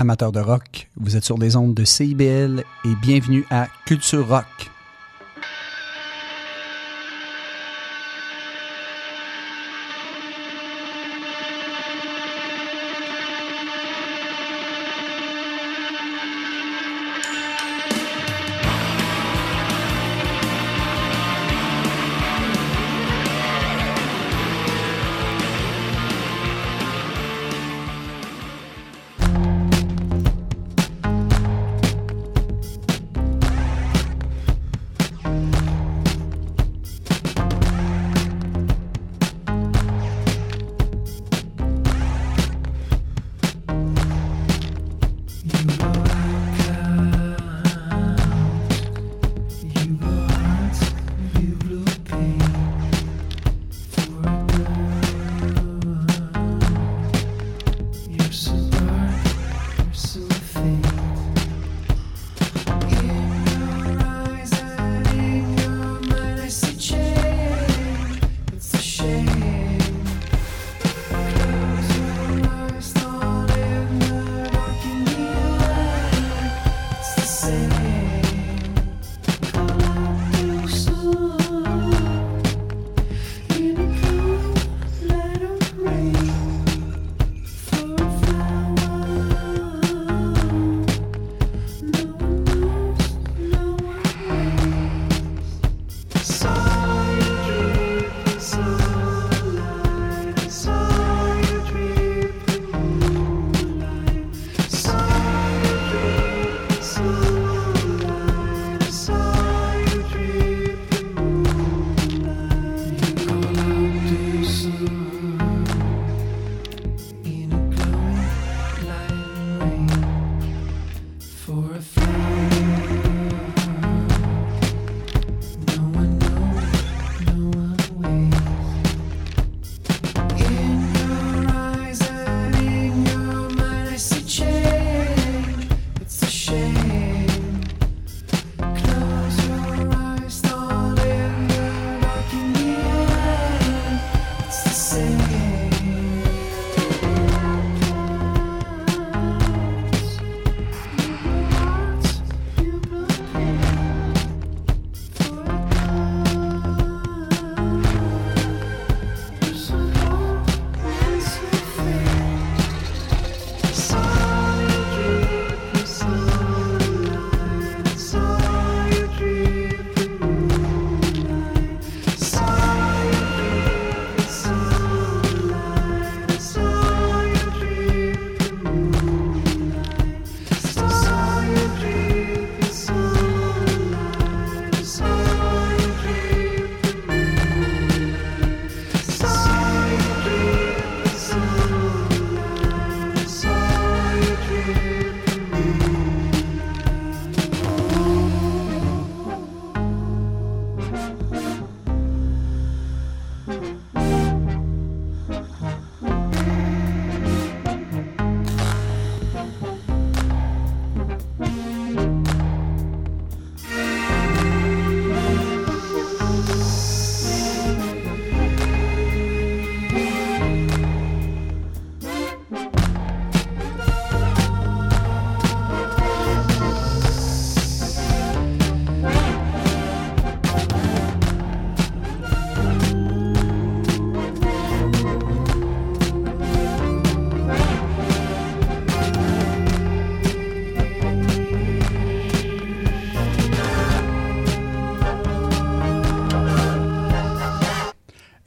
amateurs de rock. Vous êtes sur les ondes de CIBL et bienvenue à Culture Rock.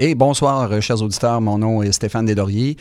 Et bonsoir, euh, chers auditeurs. Mon nom est Stéphane Desdoriers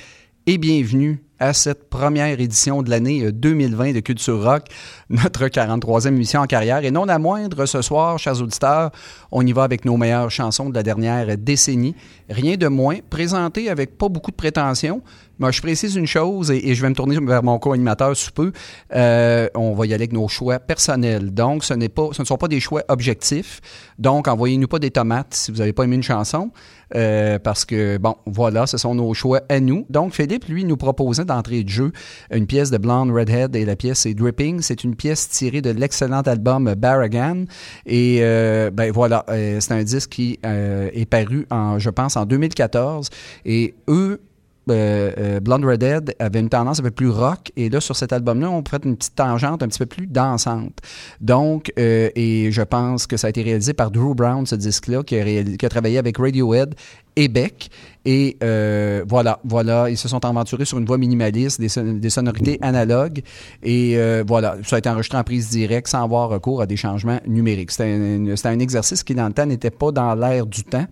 et bienvenue à cette première édition de l'année 2020 euh, de Culture Rock, notre 43e émission en carrière. Et non la moindre, ce soir, chers auditeurs, on y va avec nos meilleures chansons de la dernière décennie. Rien de moins, présenté avec pas beaucoup de prétention. Moi, je précise une chose et, je vais me tourner vers mon co-animateur sous peu. Euh, on va y aller avec nos choix personnels. Donc, ce, pas, ce ne sont pas des choix objectifs. Donc, envoyez-nous pas des tomates si vous n'avez pas aimé une chanson. Euh, parce que, bon, voilà, ce sont nos choix à nous. Donc, Philippe, lui, nous proposait d'entrée de jeu une pièce de Blonde Redhead et la pièce est Dripping. C'est une pièce tirée de l'excellent album Barragan. Et, euh, ben voilà, euh, c'est un disque qui est paru, en, je pense, en 2014. Et eux, Blonde Redhead avait une tendance un peu plus rock. Et là, sur cet album-là, on fait une petite tangente un petit peu plus dansante. Donc, et je pense que ça a été réalisé par Drew Brown, ce disque-là, qui, a travaillé avec Radiohead et Beck. Et euh, voilà, voilà, ils se sont aventurés sur une voix minimaliste, des, sonorités analogues. Et euh, voilà, ça a été enregistré en prise directe sans avoir recours à des changements numériques. C'était un, un, exercice qui, dans le temps, n'était pas dans l'air du temps.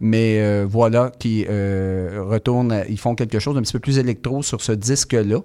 Mais euh, voilà, qui retourne, ils font quelque chose d'un petit peu plus électro sur ce disque-là.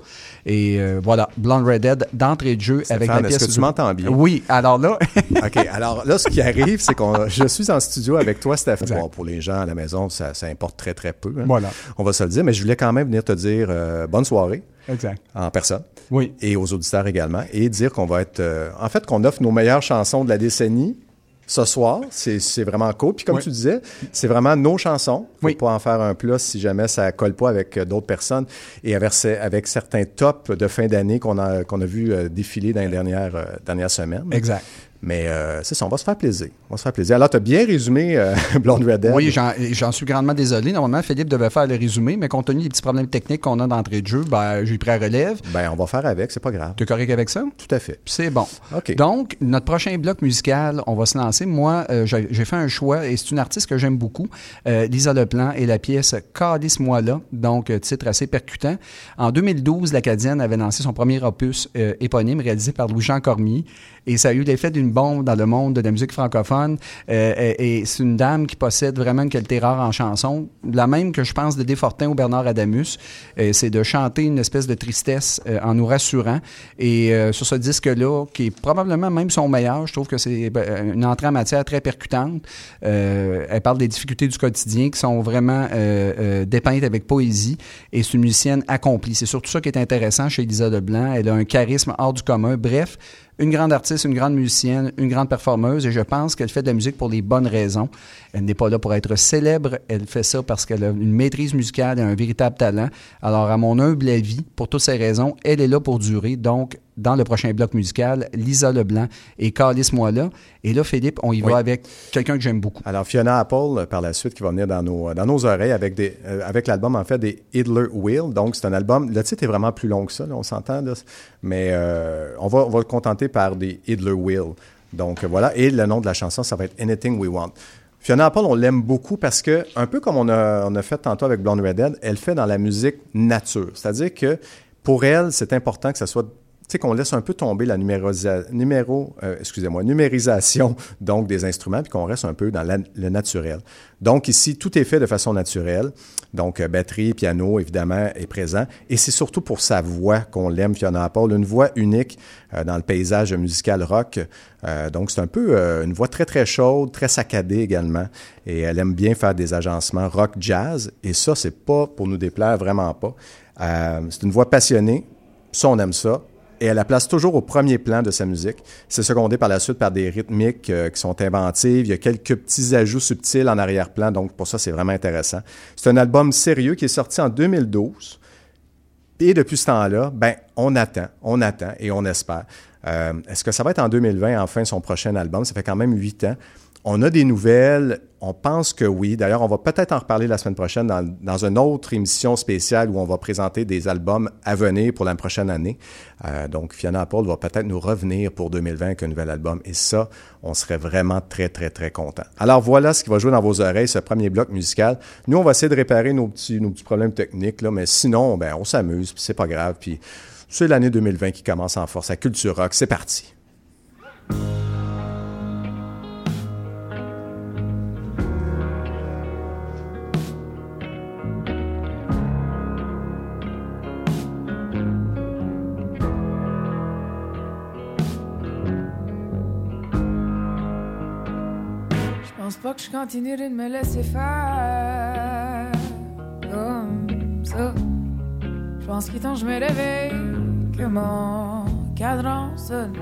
Et voilà, Blonde Redhead d'entrée de jeu avec la pièce. Est-ce que tu m'entends bien? Oui, alors là. OK, alors là, ce qui arrive, c'est que je suis en studio avec toi, Stéphane. pour les gens à la maison, ça, ça importe très, très peu. Hein. Voilà. On va se le dire, mais je voulais quand même venir te dire euh, bonne soirée. Exact. En personne. Oui. Et aux auditeurs également. Et dire qu'on va être. Euh, en fait, qu'on offre nos meilleures chansons de la décennie ce soir. C'est vraiment cool. Puis comme tu disais, c'est vraiment nos chansons. Faut oui. pas en faire un plus si jamais ça colle pas avec euh, d'autres personnes et avec, avec certains tops de fin d'année qu'on a, qu'on a vu défiler dans les dernières, dernières semaines. Exact. Mais euh, c'est ça, on va se faire plaisir. On va se faire plaisir. Alors, tu as bien résumé euh, Blonde Red Oui, j'en suis grandement désolé. Normalement, Philippe devait faire le résumé, mais compte tenu des petits problèmes techniques qu'on a d'entrée de jeu, ben, j'ai pris à relève. Ben, on va faire avec, c'est pas grave. Tu es correct avec ça? Tout à fait. C'est bon. OK. Donc, notre prochain bloc musical, on va se lancer. Moi, euh, j'ai fait un choix et c'est une artiste que j'aime beaucoup, Lisa Leplan, et la pièce Calice-moi là, donc titre assez percutant. En 2012, l'Acadienne avait lancé son premier opus éponyme réalisé par Louis-Jean Cormier et ça a eu l'effet d'une bombe dans le monde de la musique francophone. Euh, et, c'est une dame qui possède vraiment une qualité rare en chanson, la même que je pense de Desfortin ou Bernard Adamus. Euh, c'est de chanter une espèce de tristesse euh, en nous rassurant. Et sur ce disque-là, qui est probablement même son meilleur, je trouve que c'est ben, une entrée en matière très percutante. elle parle des difficultés du quotidien qui sont vraiment dépeintes avec poésie. Et c'est une musicienne accomplie. C'est surtout ça qui est intéressant chez Elisa Leblanc. Elle a un charisme hors du commun. Bref, une grande artiste, une grande musicienne, une grande performeuse, et je pense qu'elle fait de la musique pour les bonnes raisons. Elle n'est pas là pour être célèbre, elle fait ça parce qu'elle a une maîtrise musicale et un véritable talent. Alors, à mon humble avis, pour toutes ces raisons, elle est là pour durer. Donc, dans le prochain bloc musical, Lisa Leblanc et Calice moi là. Et là, Philippe, on y va avec quelqu'un que j'aime beaucoup. Alors, Fiona Apple, euh, par la suite, qui va venir dans nos, dans nos oreilles avec, des, euh, avec l'album, en fait, des Idler Wheel. Donc, c'est un album, le titre est vraiment plus long que ça, on s'entend, mais euh, on, va, on va le contenter par des Idler Wheel. Donc, voilà. Et le nom de la chanson, ça va être Anything We Want. Fiona Apple, on l'aime beaucoup parce que, un peu comme on a, on a fait tantôt avec Blonde Redhead, elle fait dans la musique nature. C'est-à-dire que pour elle, c'est important que ça soit sais, qu'on laisse un peu tomber la numéro, euh, excusez-moi, numérisation donc des instruments, puis qu'on reste un peu dans le naturel. Donc ici, tout est fait de façon naturelle. Donc euh, batterie, piano, évidemment, est présent. Et c'est surtout pour sa voix qu'on l'aime, Fiona Apple, une voix unique euh, dans le paysage musical rock. donc c'est un peu une voix très très chaude, très saccadée également. Et elle aime bien faire des agencements rock jazz. Et ça, c'est pas pour nous déplaire, vraiment pas. c'est une voix passionnée. Ça, on aime ça et elle la place toujours au premier plan de sa musique. C'est secondé par la suite par des rythmiques euh, qui sont inventives. Il y a quelques petits ajouts subtils en arrière-plan, donc pour ça, c'est vraiment intéressant. C'est un album sérieux qui est sorti en 2012. Et depuis ce temps-là, ben, on attend, on attend et on espère. Euh, est-ce que ça va être en 2020, enfin, son prochain album? Ça fait quand même huit ans. On a des nouvelles, on pense que oui. D'ailleurs, on va peut-être en reparler la semaine prochaine dans, dans, une autre émission spéciale où on va présenter des albums à venir pour la prochaine année. Euh, donc, Fiona Paul va peut-être nous revenir pour 2020 avec un nouvel album. Et ça, on serait vraiment très, très, très content. Alors, voilà ce qui va jouer dans vos oreilles, ce premier bloc musical. Nous, on va essayer de réparer nos petits, nos problèmes techniques, là, mais sinon, ben, on s'amuse, c'est pas grave. Puis, c'est l'année 2020 qui commence en force à Culture Rock. C'est parti. Que je continuerai de me laisser faire comme ça. Je pense qu'il est temps que je me réveille, que mon cadran sonne.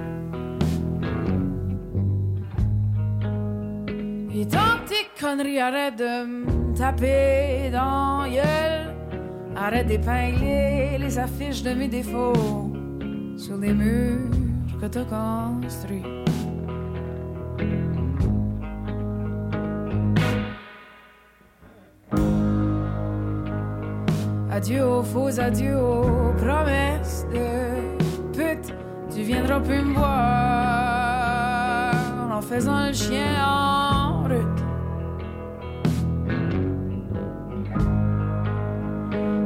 Et tant tes conneries arrêtent de me taper dans gueule. Arrête d'épingler les affiches de mes défauts sur les murs que t'as construits. Adieu aux faux adieux aux promesses de pute. Tu viendras plus me voir en faisant le chien en route.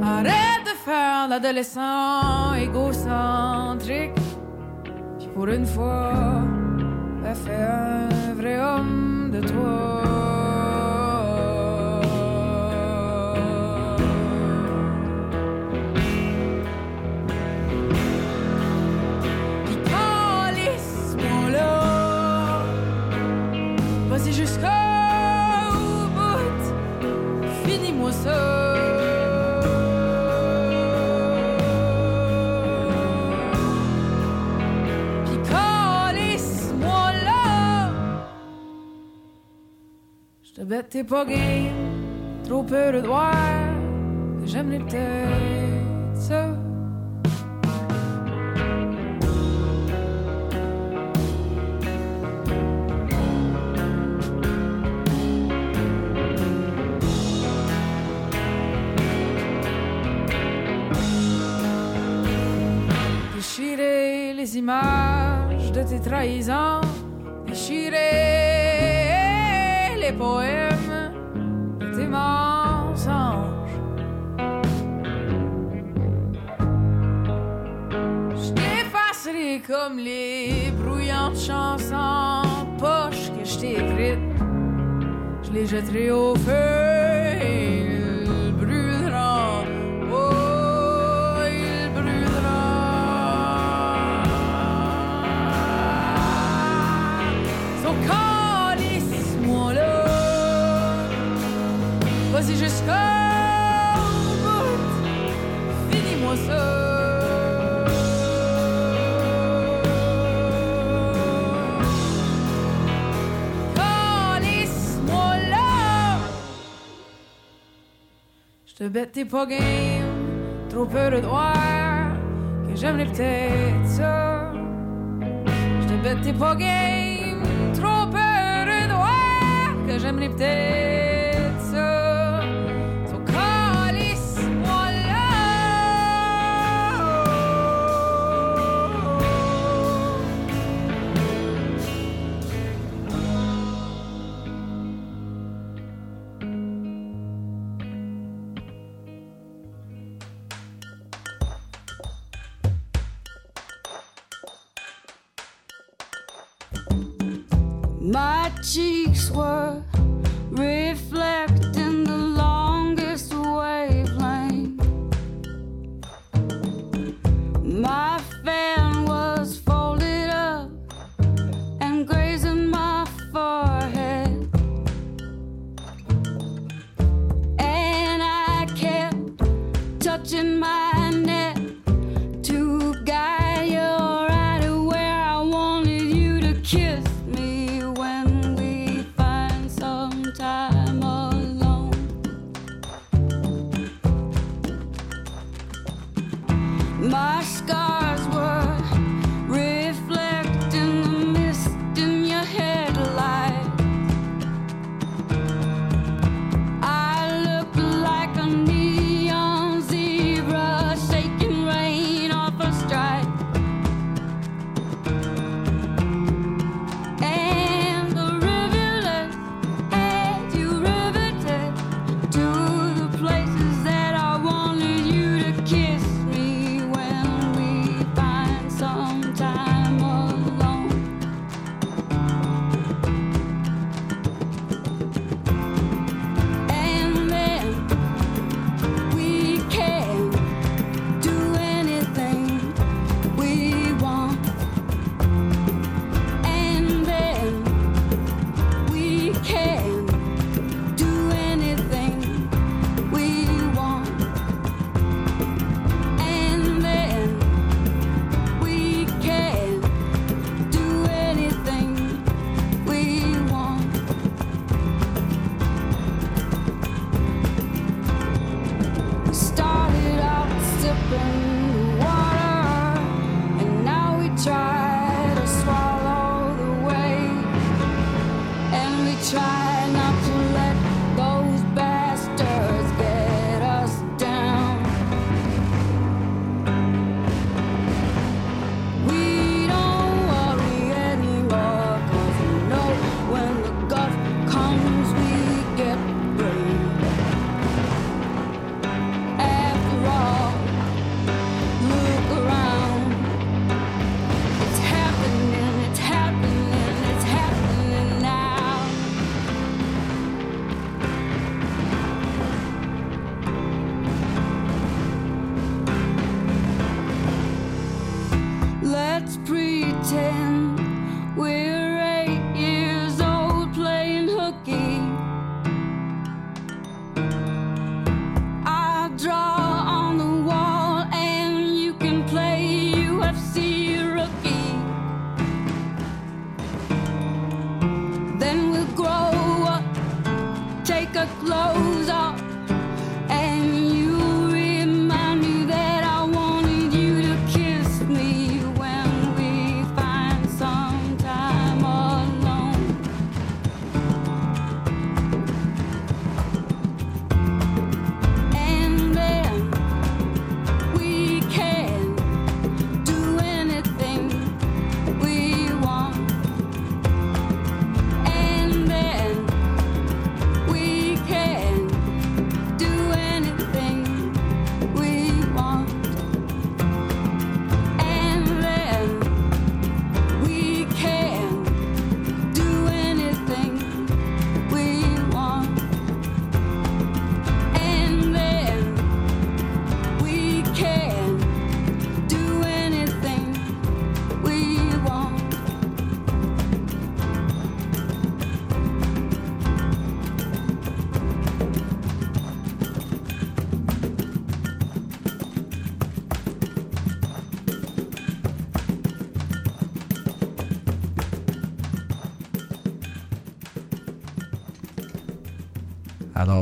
Arrête de faire l'adolescent égocentrique. Puis pour une fois, fais un vrai homme de toi. Bête, t'es pas. Trop peur de que J'aime les ça. Déchirer les images de tes trahisons, poèmes mensonges. Je t'effacerai comme les brouillantes chansons poches que je t'ai écrites. Je les jetterai au feu Je te bête, t'es pas game. Trop peur de voir que j'aimerais peut-être ça. Je te bête, t'es pas game. Trop peur de voir que j'aimerais peut-être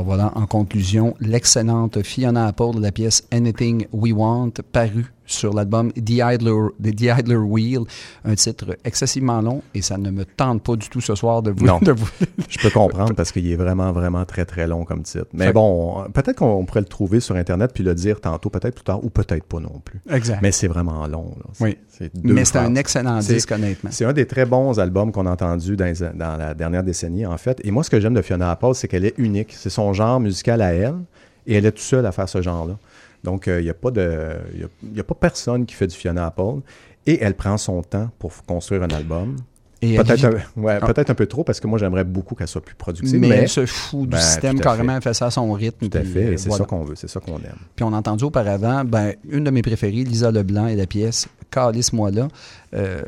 Voilà, en conclusion, l'excellente Fiona Apple de la pièce Anything We Want, parue sur l'album The Idler, The Idler Wheel, un titre excessivement long et ça ne me tente pas du tout ce soir de vous. Non. de vous- Je peux comprendre parce qu'il est vraiment, vraiment très, très long comme titre. Mais Fait- bon, peut-être qu'on pourrait le trouver sur Internet puis le dire tantôt, peut-être plus tard, ou peut-être pas non plus. Exact. Mais c'est vraiment long. là. Oui. Mais c'est un excellent disque, honnêtement. C'est un des très bons albums qu'on a entendu dans, les- dans la dernière décennie, en fait. Et moi, ce que j'aime de Fiona Apple, c'est qu'elle est unique. C'est son genre musical à elle, et elle est toute seule à faire ce genre-là. Donc, il n'y a, pas de- y a- y a pas personne qui fait du Fiona Apple. Et elle prend son temps pour construire un album. Peut-être un, ouais, Ah. peut-être un peu trop, parce que moi, j'aimerais beaucoup qu'elle soit plus productive. mais, Mais, elle se fout du Ben, système carrément, elle fait ça à son rythme. tout à fait, euh, et c'est voilà. ça qu'on veut, c'est ça qu'on aime. Puis on a entendu auparavant, ben, une de mes préférées, Lisa Leblanc et la pièce Calisse-moi là. Euh,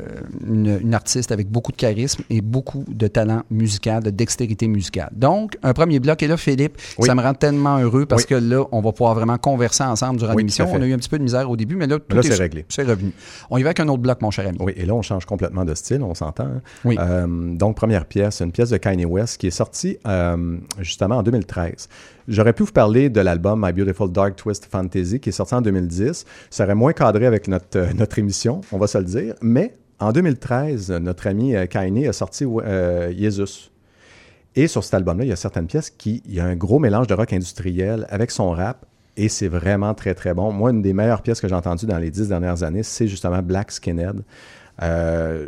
une, une artiste avec beaucoup de charisme et beaucoup de talent musical, de dextérité musicale. Donc, un premier bloc. Et là, Philippe, Oui. ça me rend tellement heureux parce Oui. que là, on va pouvoir vraiment converser ensemble durant Oui, l'émission. On a eu un petit peu de misère au début, mais là, tout là, est, c'est réglé. C'est revenu. On y va avec un autre bloc, mon cher ami. Oui, et là, on change complètement de style, on s'entend. hein. Oui. Euh, donc, première pièce, une pièce de Kanye West qui est sortie euh, justement en 2013. J'aurais pu vous parler de l'album My Beautiful Dark Twist Fantasy qui est sorti en 2010. Ça aurait moins cadré avec notre, euh, notre émission, on va se le dire. Mais en 2013, notre ami euh, Kanye a sorti euh, Jesus. Et sur cet album-là, il y a certaines pièces qui, il y a un gros mélange de rock industriel avec son rap. Et c'est vraiment très, très bon. Moi, une des meilleures pièces que j'ai entendues dans les dix dernières années, c'est justement Black Skinhead,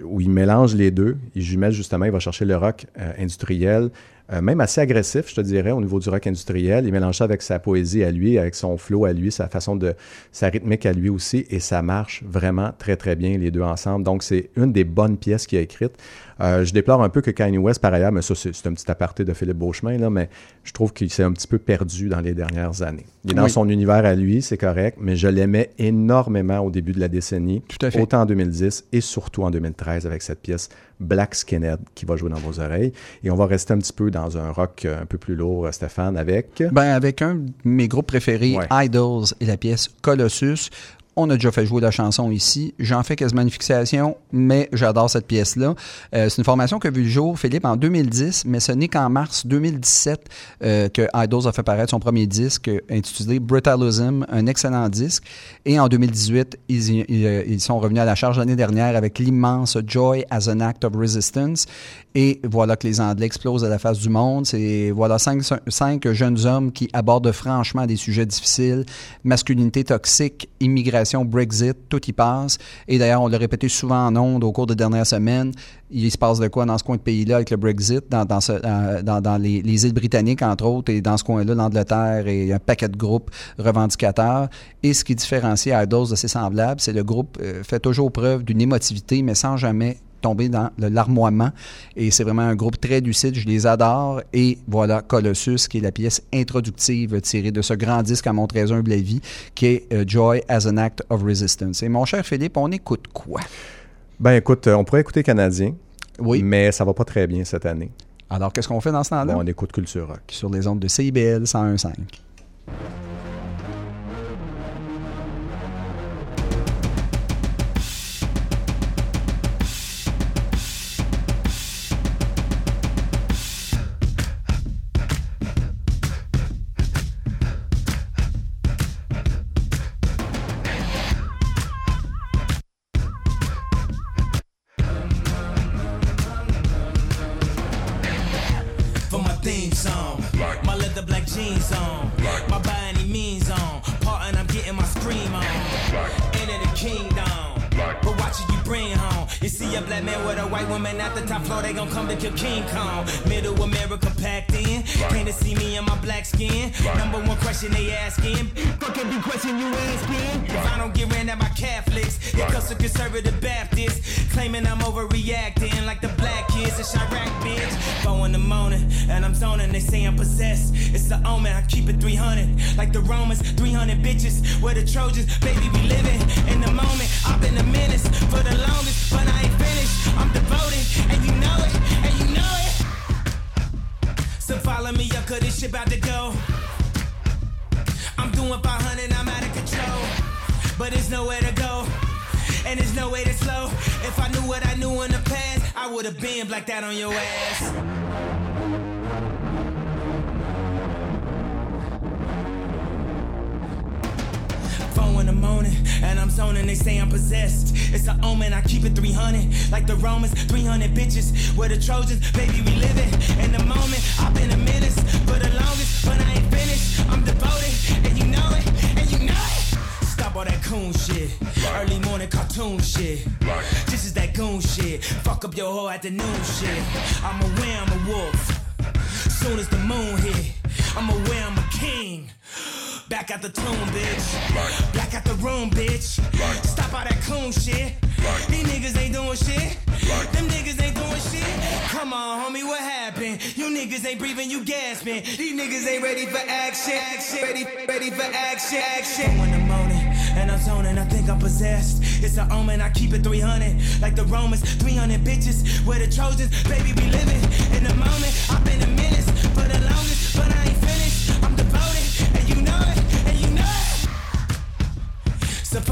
où il mélange les deux. Il jumelle justement, il va chercher le rock industriel, euh, même assez agressif, je te dirais, au niveau du rock industriel. Il mélange ça avec sa poésie à lui, avec son flow à lui, sa façon de, sa rythmique à lui aussi, et ça marche vraiment très, très bien, les deux ensemble. Donc, c'est une des bonnes pièces qu'il a écrites. Euh, je déplore un peu que Kanye West, par ailleurs, mais ça, c'est un petit aparté de Philippe Beauchemin, là, mais je trouve qu'il s'est un petit peu perdu dans les dernières années. Il est dans Oui. son univers à lui, c'est correct, mais je l'aimais énormément au début de la décennie. Tout à fait. Autant en 2010 et surtout en 2013 avec cette pièce Black Skinhead qui va jouer dans vos oreilles. Et on va rester un petit peu dans un rock un peu plus lourd, Stéphane, avec... Ben, avec un de mes groupes préférés, Ouais. Idols, et la pièce Colossus. On a déjà fait jouer la chanson ici. J'en fais quasiment une fixation, mais j'adore cette pièce-là. Euh, c'est une formation qui a vu le jour, Philippe, en 2010, mais ce n'est qu'en mars 2017 euh, que Idols a fait paraître son premier disque euh, intitulé Brutalism, un excellent disque. Et en 2018, ils, sont revenus à la charge l'année dernière avec l'immense Joy as an Act of Resistance. Et voilà que les Anglais explosent à la face du monde. C'est voilà cinq jeunes hommes qui abordent franchement des sujets difficiles, masculinité toxique, immigration, Brexit, tout y passe. Et d'ailleurs, on l'a répété souvent en ondes au cours des dernières semaines. Il se passe de quoi dans ce coin de pays-là avec le Brexit, dans, euh, les îles britanniques, entre autres, et dans ce coin-là, l'Angleterre et un paquet de groupes revendicateurs. Et ce qui différencie Idols de ses semblables, c'est le groupe euh, fait toujours preuve d'une émotivité, mais sans jamais tomber dans le larmoiement. Et c'est vraiment un groupe très lucide, je les adore. Et voilà Colossus, qui est la pièce introductive tirée de ce grand disque à mon très humble avis, qui est euh, Joy as an Act of Resistance. Et mon cher Philippe, on écoute quoi? Ben écoute, euh, on pourrait écouter Canadien, Oui. mais ça va pas très bien cette année. Alors, qu'est-ce qu'on fait dans ce temps-là? Bon, on écoute Culture Rock. Sur les ondes de CIBL 101.5. morning, and They say I'm possessed. It's the omen, I keep it 300. Like the Romans, 300 bitches. We're the Trojans, baby, we living in the moment. I've been a menace for the longest, but I ain't finished. I'm devoted, and you know it, and you know it. So follow me up, cause this shit about to go. I'm doing 500, I'm out of control. But there's nowhere to go, and there's no way to slow. If I knew what I knew in the past, I would have been blacked out on your ass. And I'm zoning. They say I'm possessed. It's an omen. I keep it 300, like the Romans. 300 bitches, We're the Trojans. Baby, we living in the moment. I've been a menace for the longest, but I ain't finished. I'm devoted, and you know it, and you know it. Stop all that coon shit. Early morning cartoon shit. This is that goon shit. Fuck up your whole afternoon shit. I'm aware I'm a wolf. Soon as the moon hit, I'm aware I'm a king. Back at the tomb, bitch. Back at the room, bitch. Stop all that coon shit. These niggas ain't doing shit. Them niggas ain't doing shit. Come on, homie, what happened? You niggas ain't breathing, you gasping. These niggas ain't ready for action. action. Ready, ready for action. Action. In the morning. And I'm zoning, I think I'm possessed. It's an omen, I keep it 300. Like the Romans, 300 bitches. Where the Trojans, baby, we living in the moment. I've been a menace for the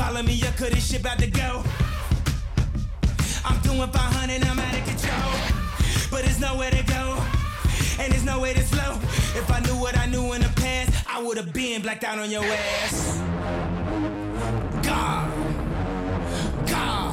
follow me up, cause this shit about to go. I'm doing 500, I'm out of control. But there's nowhere to go, and there's no way to slow. If I knew what I knew in the past, I would have been blacked out on your ass. God. God.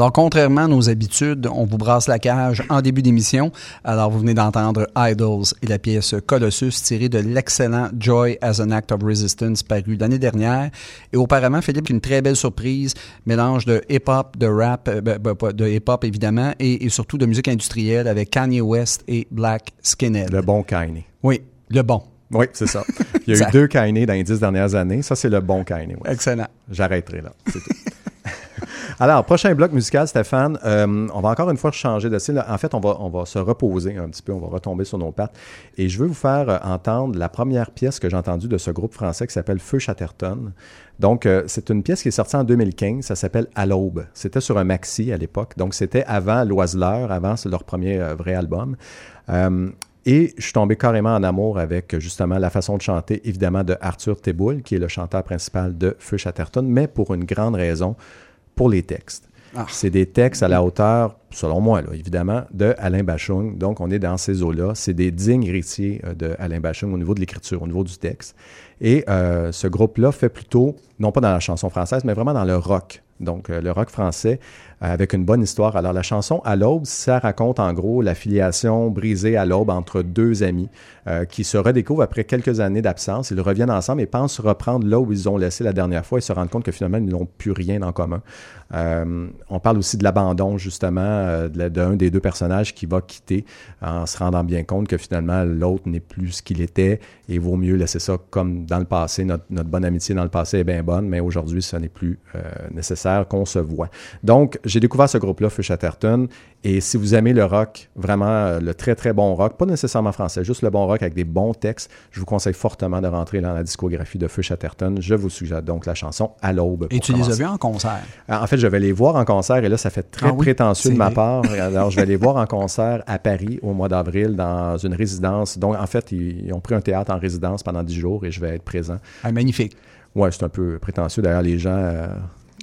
Alors, contrairement à nos habitudes, on vous brasse la cage en début d'émission. Alors, vous venez d'entendre Idols et la pièce Colossus tirée de l'excellent Joy as an Act of Resistance paru l'année dernière. Et auparavant, Philippe, une très belle surprise, mélange de hip-hop, de rap, euh, ben, ben, de hip-hop évidemment, et, et surtout de musique industrielle avec Kanye West et Black Skinhead. Le bon Kanye. Oui, le bon. Oui, c'est ça. Il y a Ça- eu deux Kanye dans les dix dernières années. Ça, c'est le bon Kanye. ouais. Excellent. J'arrêterai là. C'est tout. Alors, prochain bloc musical, Stéphane. euh, on va encore une fois changer de style. En fait, on va, on va se reposer un petit peu. On va retomber sur nos pattes. Et je veux vous faire euh, entendre la première pièce que j'ai entendue de ce groupe français qui s'appelle Feu Chatterton. Donc, euh, c'est une pièce qui est sortie en 2015. Ça s'appelle À l'aube. C'était sur un maxi à l'époque. Donc, c'était avant L'Oiseleur, avant leur premier vrai album. Et je suis tombé carrément en amour avec justement la façon de chanter, évidemment, de Arthur Teboul, qui est le chanteur principal de Feu Chatterton, mais pour une grande raison, pour les textes. Ah. C'est des textes à la hauteur, selon moi, là, évidemment, de Alain Bachung. Donc, on est dans ces eaux-là. C'est des dignes héritiers euh, de Alain Bachung au niveau de l'écriture, au niveau du texte. Et euh, ce groupe-là fait plutôt, non pas dans la chanson française, mais vraiment dans le rock. Donc, euh, le rock français, avec une bonne histoire. Alors, la chanson À l'aube, ça raconte en gros la filiation brisée à l'aube entre deux amis euh, qui se redécouvrent après quelques années d'absence. Ils reviennent ensemble et pensent reprendre là où ils ont laissé la dernière fois et se rendent compte que finalement, ils n'ont plus rien en commun. Euh, on parle aussi de l'abandon, justement, euh, d'un des deux personnages qui va quitter en se rendant bien compte que finalement, l'autre n'est plus ce qu'il était et vaut mieux laisser ça comme dans le passé. Notre, bonne amitié dans le passé est bien bonne, mais aujourd'hui, ce n'est plus nécessaire qu'on se voit. Donc, j'ai découvert ce groupe-là, Feu Chatterton, et si vous aimez le rock, vraiment euh, le très très bon rock, pas nécessairement français, juste le bon rock avec des bons textes, je vous conseille fortement de rentrer dans la discographie de Feu Chatterton. Je vous suggère donc la chanson À l'aube. Et tu les as vus en concert? En fait, je vais les voir en concert et là, ça fait très Ah oui, prétentieux de ma vrai. part. Alors, je vais les voir en concert à Paris au mois d'avril dans une résidence. Donc, en fait, ils, ils ont pris un théâtre en résidence pendant 10 jours et je vais être présent. Ah, magnifique. Ouais, c'est un peu prétentieux. D'ailleurs, les gens. euh,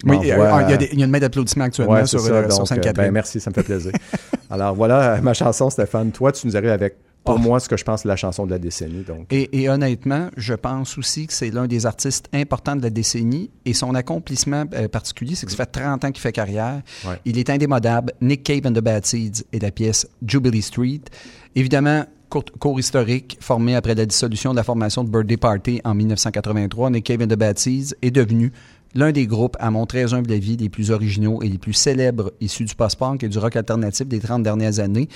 Oui, euh, il y, a euh, des- il y a une main d'applaudissement actuellement ouais, sur, ça. euh, sur euh, Sainte-Catherine. ben, merci, ça me fait plaisir. Alors, voilà euh, ma chanson, Stéphane. Toi, tu nous arrives avec, pour Oh. moi, ce que je pense est la chanson de la décennie. Donc, Et, et honnêtement, je pense aussi que c'est l'un des artistes importants de la décennie et son accomplissement euh, particulier, c'est que ça fait 30 ans qu'il fait carrière. Ouais. Il est indémodable. Nick Cave and the Bad Seeds et la pièce Jubilee Street. Évidemment, court- cours historique formé après la dissolution de la formation de Birthday Party en 1983. Nick Cave and the Bad Seeds est devenu l'un des groupes, à mon très humble avis, les plus originaux et les plus célèbres issus du post-punk et du rock alternatif des 30 dernières années.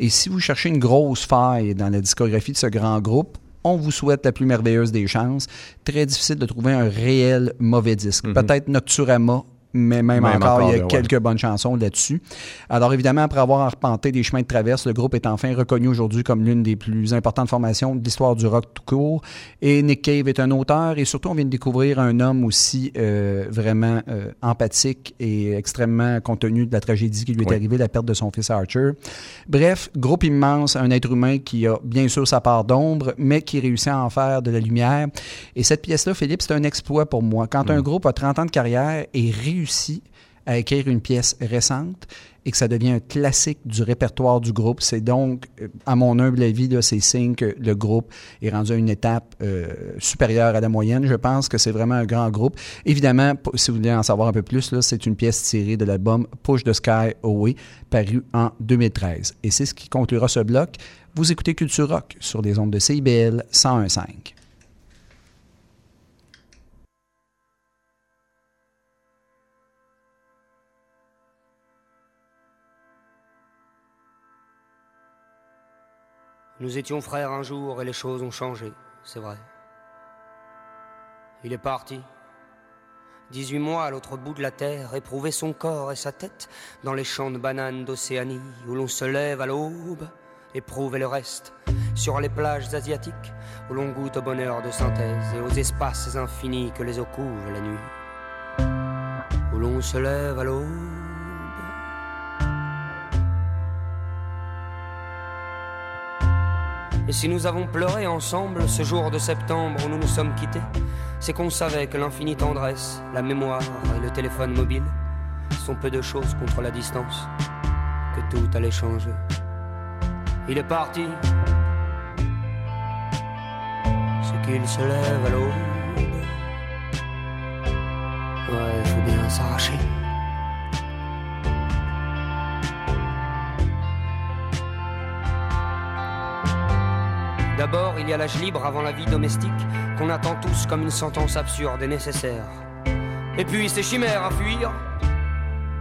Et si vous cherchez une grosse faille dans la discographie de ce grand groupe, on vous souhaite la plus merveilleuse des chances. Très difficile de trouver un réel mauvais disque. Peut-être Nocturama, mais même, Même encore, il y a ouais. quelques bonnes chansons là-dessus. Alors évidemment, après avoir arpenté des chemins de traverse, le groupe est enfin reconnu aujourd'hui comme l'une des plus importantes formations de l'histoire du rock tout court. Et Nick Cave est un auteur et surtout on vient de découvrir un homme aussi euh, vraiment euh, empathique et extrêmement compte tenu de la tragédie qui lui est Oui. arrivée, la perte de son fils Archer. Bref, groupe immense, un être humain qui a bien sûr sa part d'ombre, mais qui réussit à en faire de la lumière. Et cette pièce-là, Philippe, c'est un exploit pour moi. Quand un groupe a 30 ans de carrière et réussit à écrire une pièce récente et que ça devient un classique du répertoire du groupe, c'est donc, euh, à mon humble avis, c'est signe que le groupe est rendu à une étape euh, supérieure à la moyenne. Je pense que c'est vraiment un grand groupe. Évidemment, si vous voulez en savoir un peu plus, c'est une pièce tirée de l'album Push the Sky Away, paru en 2013. Et c'est ce qui conclura ce bloc. Vous écoutez Culture Rock sur les ondes de CIBL 101.5. Nous étions frères un jour et les choses ont changé, c'est vrai. Il est parti. 18 mois à l'autre bout de la terre, éprouver son corps et sa tête dans les champs de bananes d'Océanie où l'on se lève à l'aube, éprouver le reste sur les plages asiatiques où l'on goûte au bonheur de synthèse et aux espaces infinis que les eaux couvrent la nuit, où l'on se lève à l'aube. Et si nous avons pleuré ensemble ce jour de septembre où nous nous sommes quittés, c'est qu'on savait que l'infinie tendresse, la mémoire et le téléphone mobile sont peu de choses contre la distance, que tout allait changer. Il est parti, ce qu'il se lève à l'aube. Ouais, faut bien s'arracher. D'abord, il y a l'âge libre avant la vie domestique, qu'on attend tous comme une sentence absurde et nécessaire. Et puis ces chimères à fuir,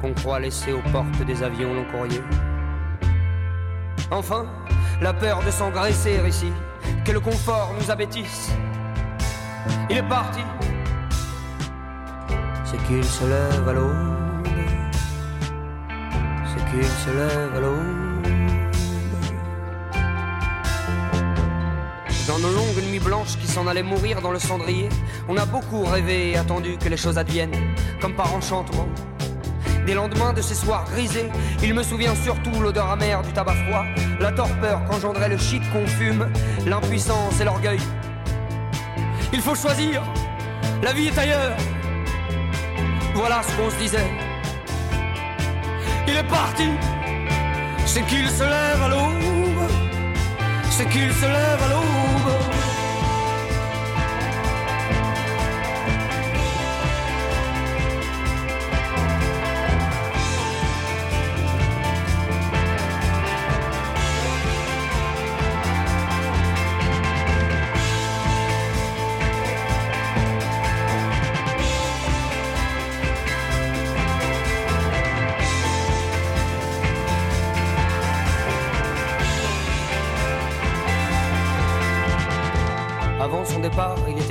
qu'on croit laisser aux portes des avions long courrier. Enfin, la peur de s'engraisser ici, que le confort nous abêtisse. Il est parti, c'est qu'il se lève à l'aube, c'est qu'il se lève à l'aube. Nos longues nuits blanches qui s'en allaient mourir dans le cendrier, on a beaucoup rêvé et attendu que les choses adviennent, comme par enchantement. Des lendemains de ces soirs grisés, il me souvient surtout l'odeur amère du tabac froid, la torpeur qu'engendrait le shit qu'on fume, l'impuissance et l'orgueil. Il faut choisir, la vie est ailleurs. Voilà ce qu'on se disait. Il est parti, c'est qu'il se lève à l'aube, c'est qu'il se lève à l'aube.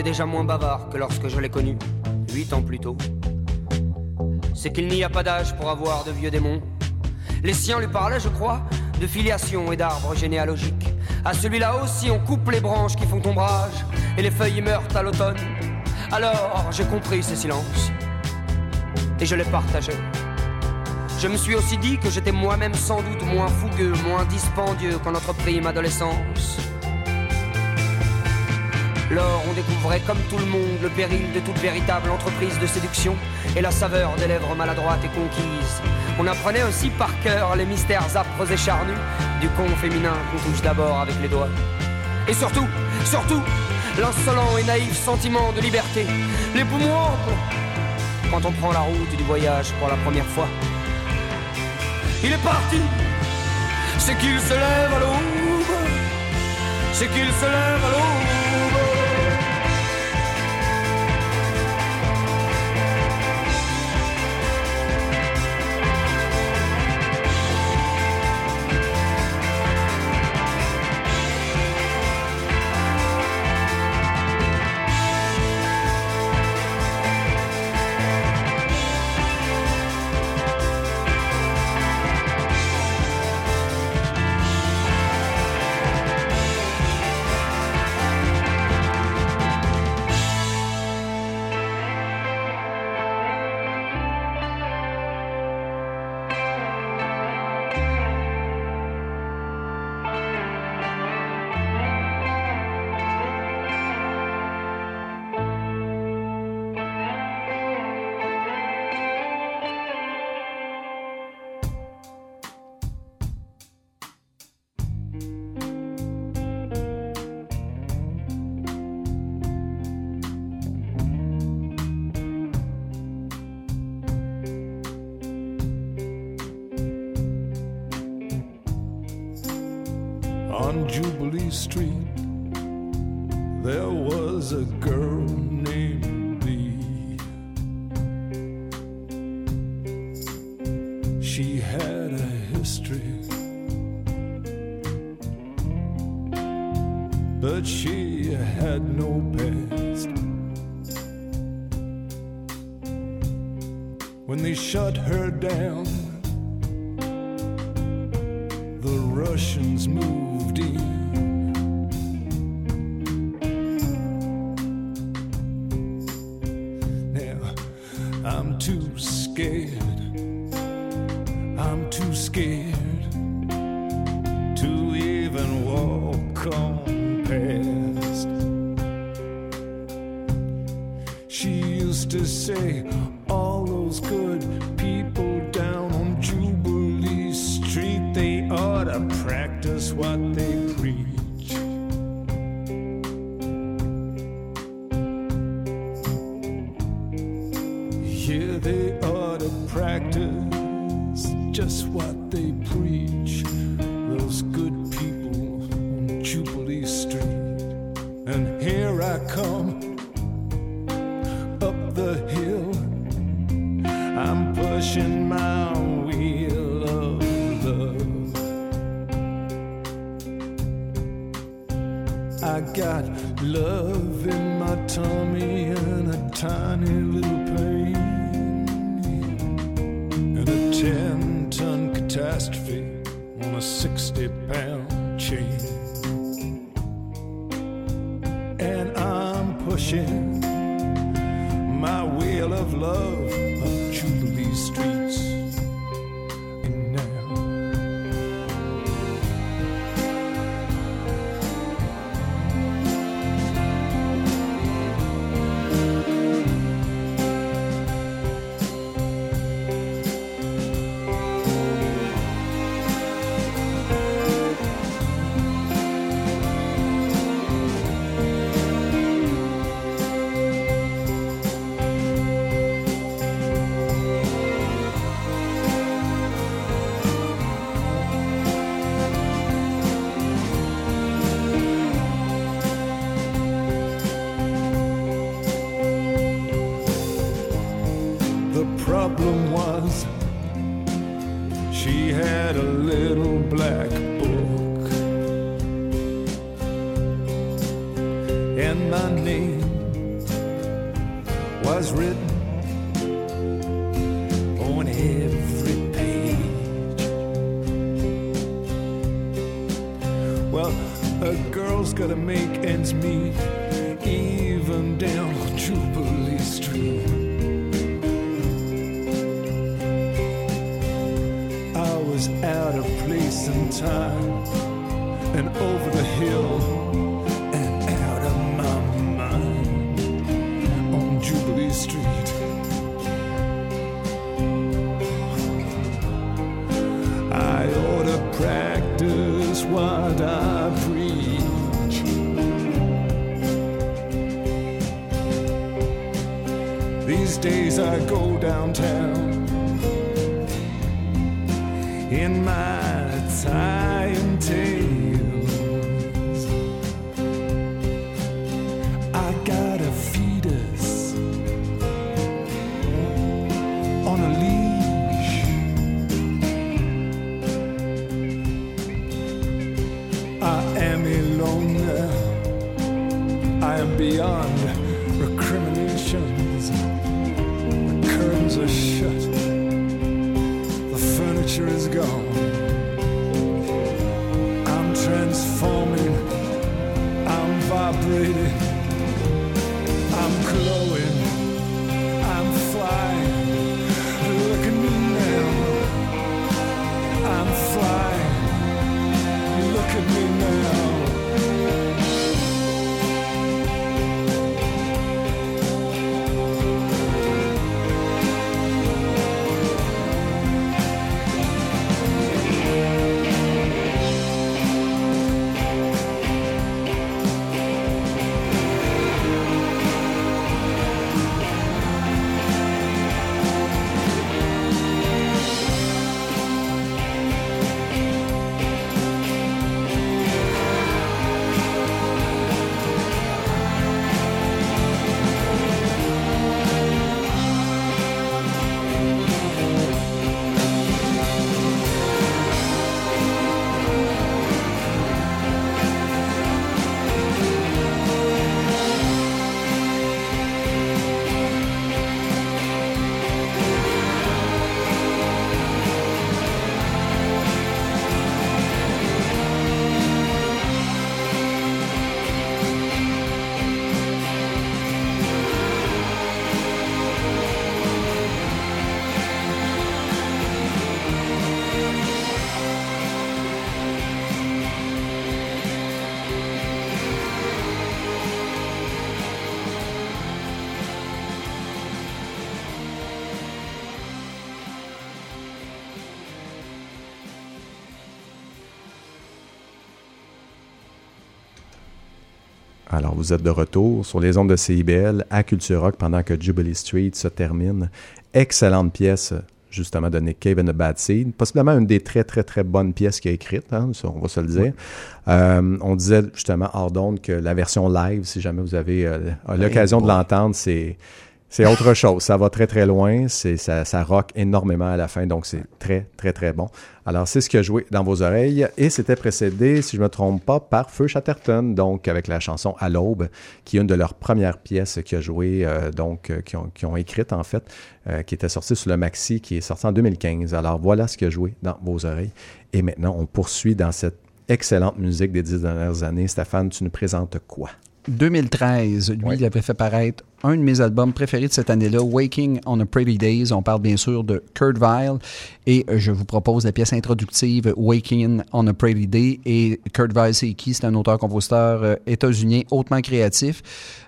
Déjà moins bavard que lorsque je l'ai connu, huit ans plus tôt. C'est qu'il n'y a pas d'âge pour avoir de vieux démons. Les siens lui parlaient, je crois, de filiation et d'arbres généalogiques. À celui-là aussi, on coupe les branches qui font ombrage, et les feuilles meurent à l'automne. Alors, j'ai compris ces silences, et je les partageais. Je me suis aussi dit que j'étais moi-même sans doute moins fougueux, moins dispendieux qu'en notre prime adolescence. Lors, on découvrait comme tout le monde le péril de toute véritable entreprise de séduction et la saveur des lèvres maladroites et conquises. On apprenait aussi par cœur les mystères âpres et charnus du con féminin qu'on touche d'abord avec les doigts. Et surtout, surtout, l'insolent et naïf sentiment de liberté, les poumons amples, quand on prend la route du voyage pour la première fois. Il est parti, c'est qu'il se lève à l'aube, c'est qu'il se lève à l'aube. When they shut her down, the Russians moved in. Now, I'm too scared. time. Alors, vous êtes de retour sur les ondes de CIBL à Culture Rock pendant que Jubilee Street se termine. Excellente pièce, justement, de Nick Cave and the Bad Seed. Possiblement une des très, très, très bonnes pièces qu'il a écrites, hein, on va se le dire. Euh, on disait, justement, hors d'onde, que la version live, si jamais vous avez euh, l'occasion de l'entendre, c'est c'est autre chose. Ça va très, très loin. C'est, ça, ça rock énormément à la fin. Donc, c'est très, très, très bon. Alors, c'est ce qui a joué dans vos oreilles. Et c'était précédé, si je ne me trompe pas, par Feu Chatterton. Donc, avec la chanson À l'aube, qui est une de leurs premières pièces qui a joué, euh, donc, euh, qui, ont, qui ont écrite, en fait, euh, qui était sortie sur le Maxi, qui est sorti en 2015. Alors, voilà ce qui a joué dans vos oreilles. Et maintenant, on poursuit dans cette excellente musique des dix dernières années. Stéphane, tu nous présentes quoi? 2013, lui, il avait fait paraître un de mes albums préférés de cette année-là, Waking on a Pretty Days. On parle bien sûr de Kurt Vile et euh, je vous propose la pièce introductive Waking on a Pretty Day. Et Kurt Vile, c'est qui? C'est un auteur-compositeur euh, états-unien hautement créatif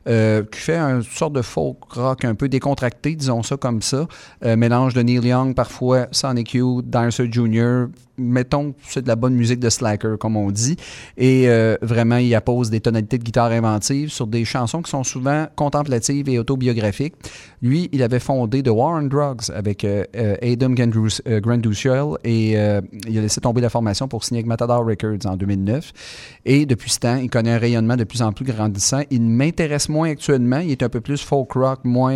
euh, qui fait une sorte de folk rock un peu décontracté, disons ça comme ça. Mélange de Neil Young, parfois Sonic Youth, Dinosaur Jr., mettons, c'est de la bonne musique de slacker, comme on dit. Et euh, vraiment, il appose des tonalités de guitare inventives sur des chansons qui sont souvent contemplatives et autobiographiques. Lui, il avait fondé The War on Drugs avec euh, euh, Adam euh, Granduciel et il a laissé tomber la formation pour signer avec Matador Records en 2009. Et depuis ce temps, il connaît un rayonnement de plus en plus grandissant. Il m'intéresse moins actuellement. Il est un peu plus folk rock, moins,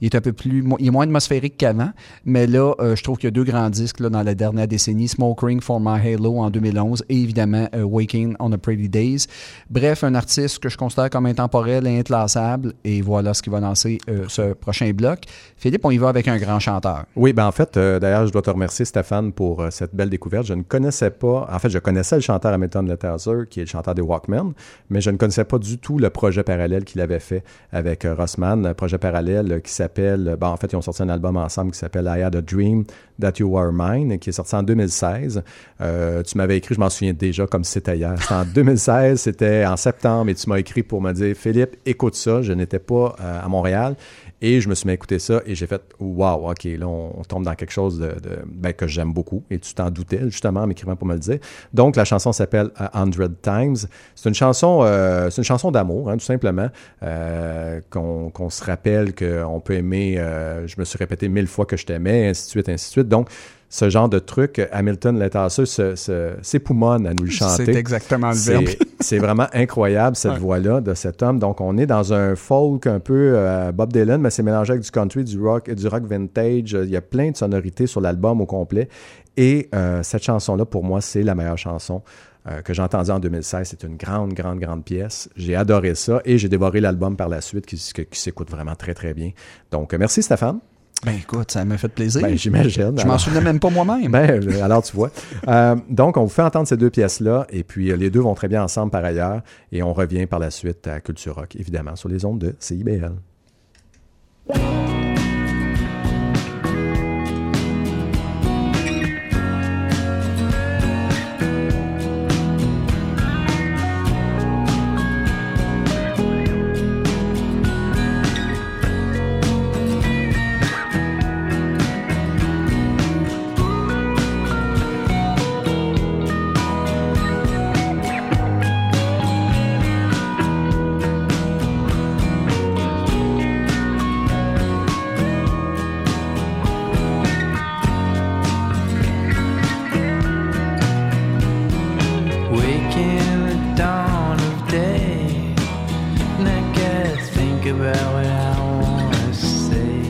il est un peu plus, il est moins atmosphérique qu'avant. Mais là, je trouve qu'il y a deux grands disques là, dans la dernière décennie, Smoke Ring for My Halo en 2011 et évidemment euh, Waking on a Pretty Days. Bref, un artiste que je considère comme intemporel et inclassable. Et voilà ce qui va lancer euh, ce prochain bloc. Philippe, on y va avec un grand chanteur. Oui, ben en fait, euh, d'ailleurs, je dois te remercier, Stéphane, pour euh, cette belle découverte. Je ne connaissais pas, en fait, je connaissais le chanteur Hamilton Letterzer, qui est le chanteur des Walkmen, mais je ne connaissais pas du tout le projet parallèle qu'il avait fait avec euh, Rossman, un projet parallèle euh, qui s'appelle, ben, en fait, ils ont sorti un album ensemble qui s'appelle I Had a Dream That You Were Mine, qui est sorti en 2016. Euh, tu m'avais écrit, je m'en souviens déjà comme c'était hier. C'était en 2016, c'était en septembre, et tu m'as écrit pour me dire, Philippe, écoute ça. Je n'étais pas euh, à Montréal. Et je me suis mis à écouter ça et j'ai fait Wow, OK, là, on, tombe dans quelque chose ben, que j'aime beaucoup. Et tu t'en doutais, justement, en m'écrivant pour me le dire. Donc, la chanson s'appelle euh, Hundred Times. C'est une chanson, c'est une chanson d'amour, hein, tout simplement, qu'on se rappelle qu'on peut aimer. je me suis répété mille fois que je t'aimais, ainsi de suite, ainsi de suite. Donc, ce genre de truc, Hamilton Letasseux se, se, s'époumonne à nous le chanter. C'est exactement le verbe. C'est vraiment incroyable, cette Ouais. voix-là de cet homme. Donc, on est dans un folk un peu euh, Bob Dylan, mais c'est mélangé avec du country, du rock, du rock vintage. Il y a plein de sonorités sur l'album au complet. Et euh, cette chanson-là, pour moi, c'est la meilleure chanson euh, que j'ai entendue en 2016. C'est une grande, grande, grande pièce. J'ai adoré ça et j'ai dévoré l'album par la suite qui, qui- qui s'écoute vraiment très, très bien. Donc, merci Stéphane. Ben écoute, ça m'a fait plaisir. Ben, J'imagine. je m'en souvenais même pas moi-même. ben, euh, alors tu vois. Euh, donc, on vous fait entendre ces deux pièces-là, et puis euh, les deux vont très bien ensemble par ailleurs, et on revient par la suite à Culture Rock, évidemment, sur les ondes de CIBL. About what I wanna say.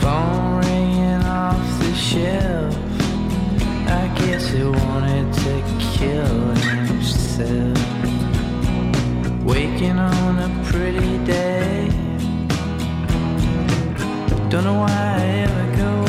Phone ringing off the shelf. I guess he wanted to kill himself. Waking on a pretty day. Don't know why I ever go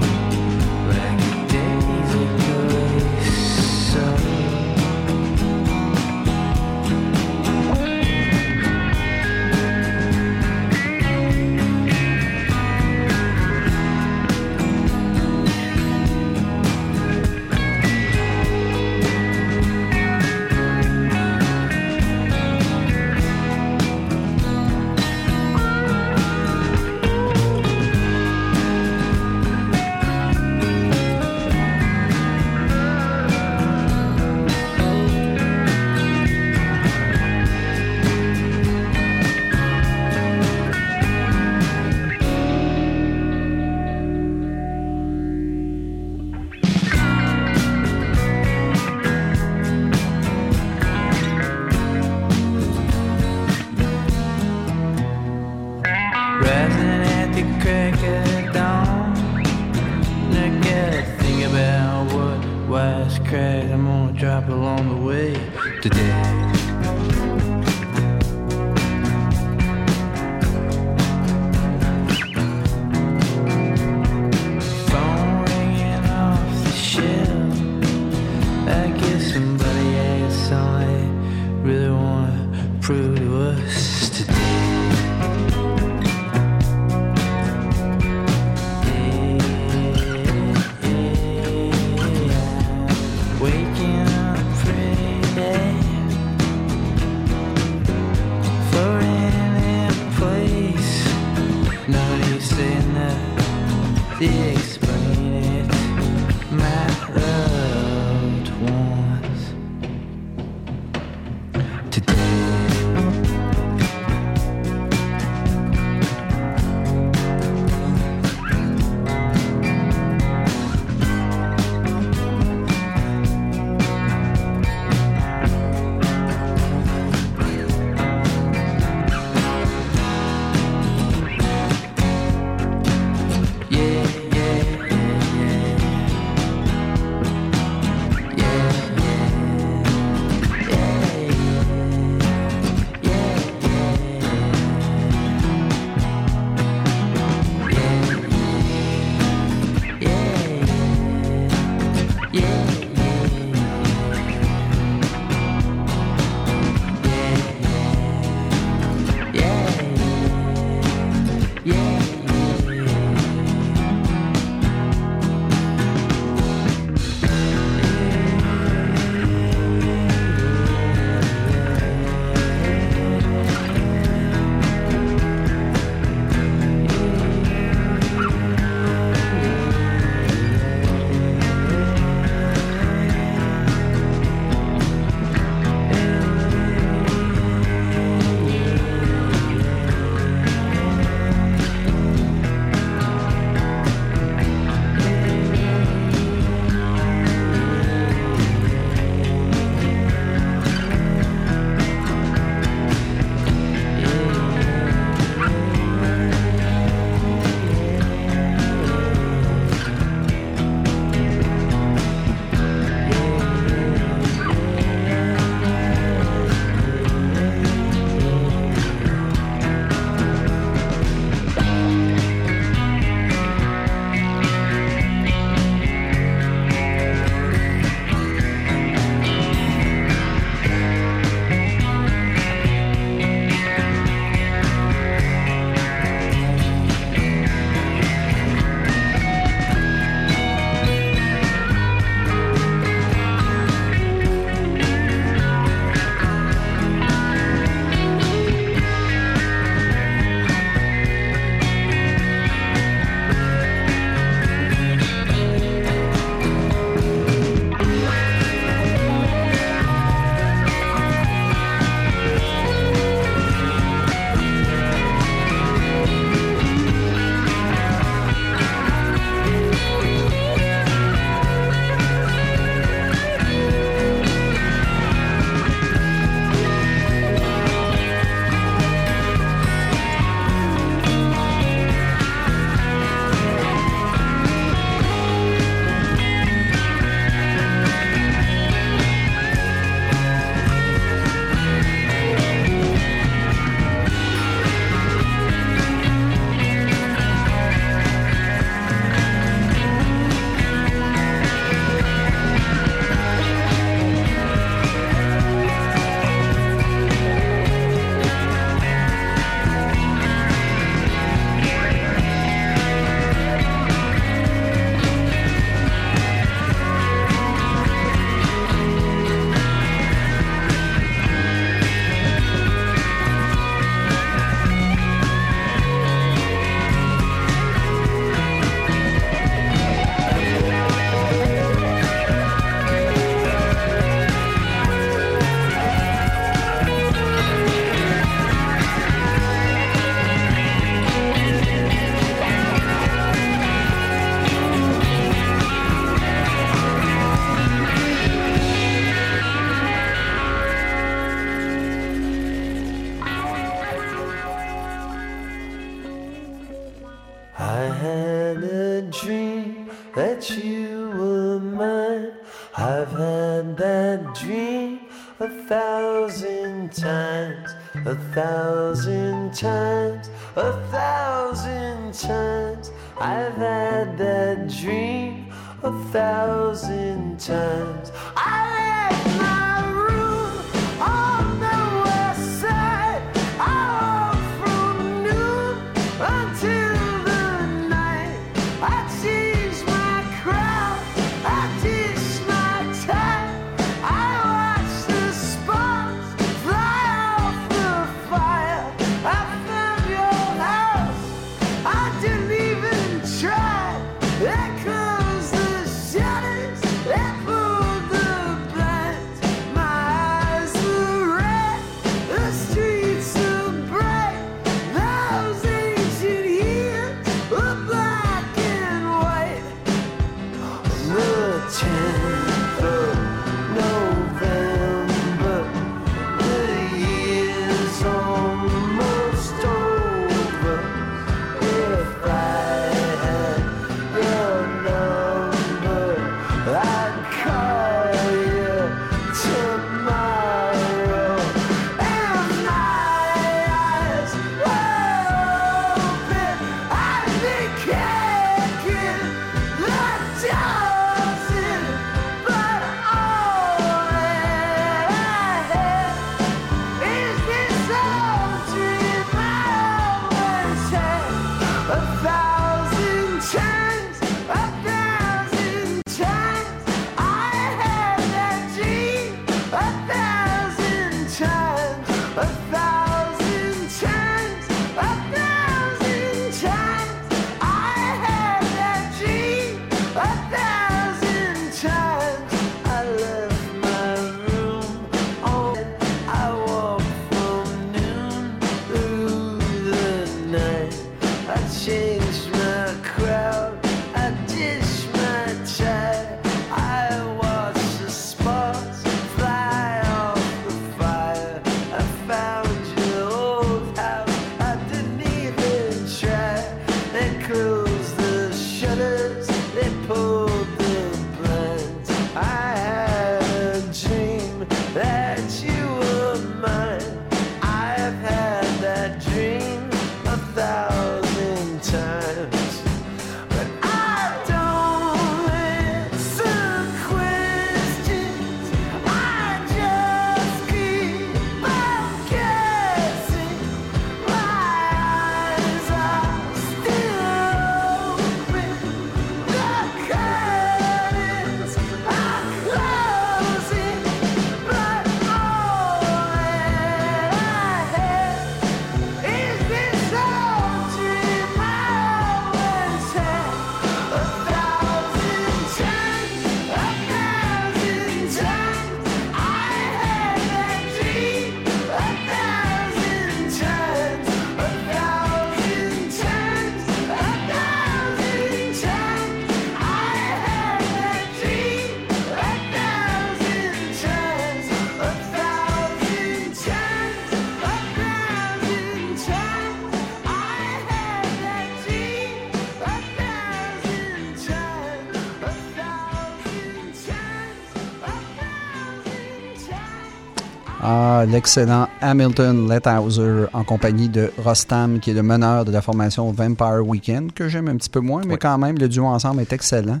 l'excellent Hamilton Lethauser en compagnie de Rostam, qui est le meneur de la formation Vampire Weekend, que j'aime un petit peu moins, mais Oui. quand même, le duo ensemble est excellent.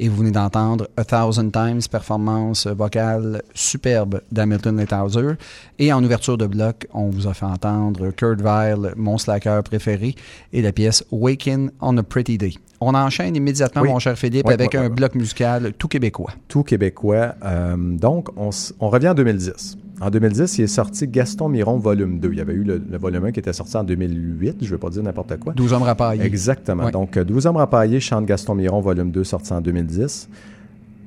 Et vous venez d'entendre A Thousand Times, performance vocale superbe d'Hamilton Lethauser. Et en ouverture de bloc, on vous a fait entendre Kurt Weill, mon slacker préféré, et la pièce Waking on a Pretty Day. On enchaîne immédiatement, Oui. mon cher Philippe, Oui, avec un bloc musical tout québécois. tout québécois. Euh, donc, on revient en 2010. En 2010, il est sorti Gaston Miron volume 2. Il y avait eu le, le volume 1 qui était sorti en 2008, je ne veux pas dire n'importe quoi. 12 hommes rapaillés. Exactement. Donc, euh, 12 hommes rapaillés, chante Gaston Miron, volume 2, sorti en 2010.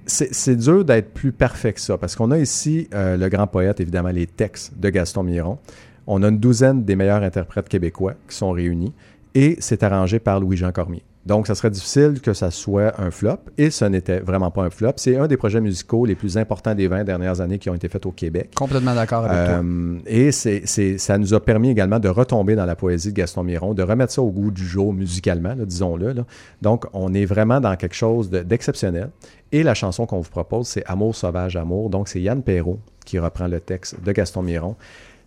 C'est c'est dur d'être plus parfait que ça, parce qu'on a ici euh, le grand poète, évidemment, les textes de Gaston Miron. On a une douzaine des meilleurs interprètes québécois qui sont réunis, et c'est arrangé par Louis-Jean Cormier. Donc, ça serait difficile que ça soit un flop, et ce n'était vraiment pas un flop. C'est un des projets musicaux les plus importants des 20 dernières années qui ont été faits au Québec. Complètement d'accord avec toi. Euh, et c'est, ça nous a permis également de retomber dans la poésie de Gaston Miron, de remettre ça au goût du jour musicalement, disons-le. Donc, on est vraiment dans quelque chose de- d'exceptionnel. Et la chanson qu'on vous propose, c'est Amour sauvage, amour. Donc, c'est Yann Perrault qui reprend le texte de Gaston Miron.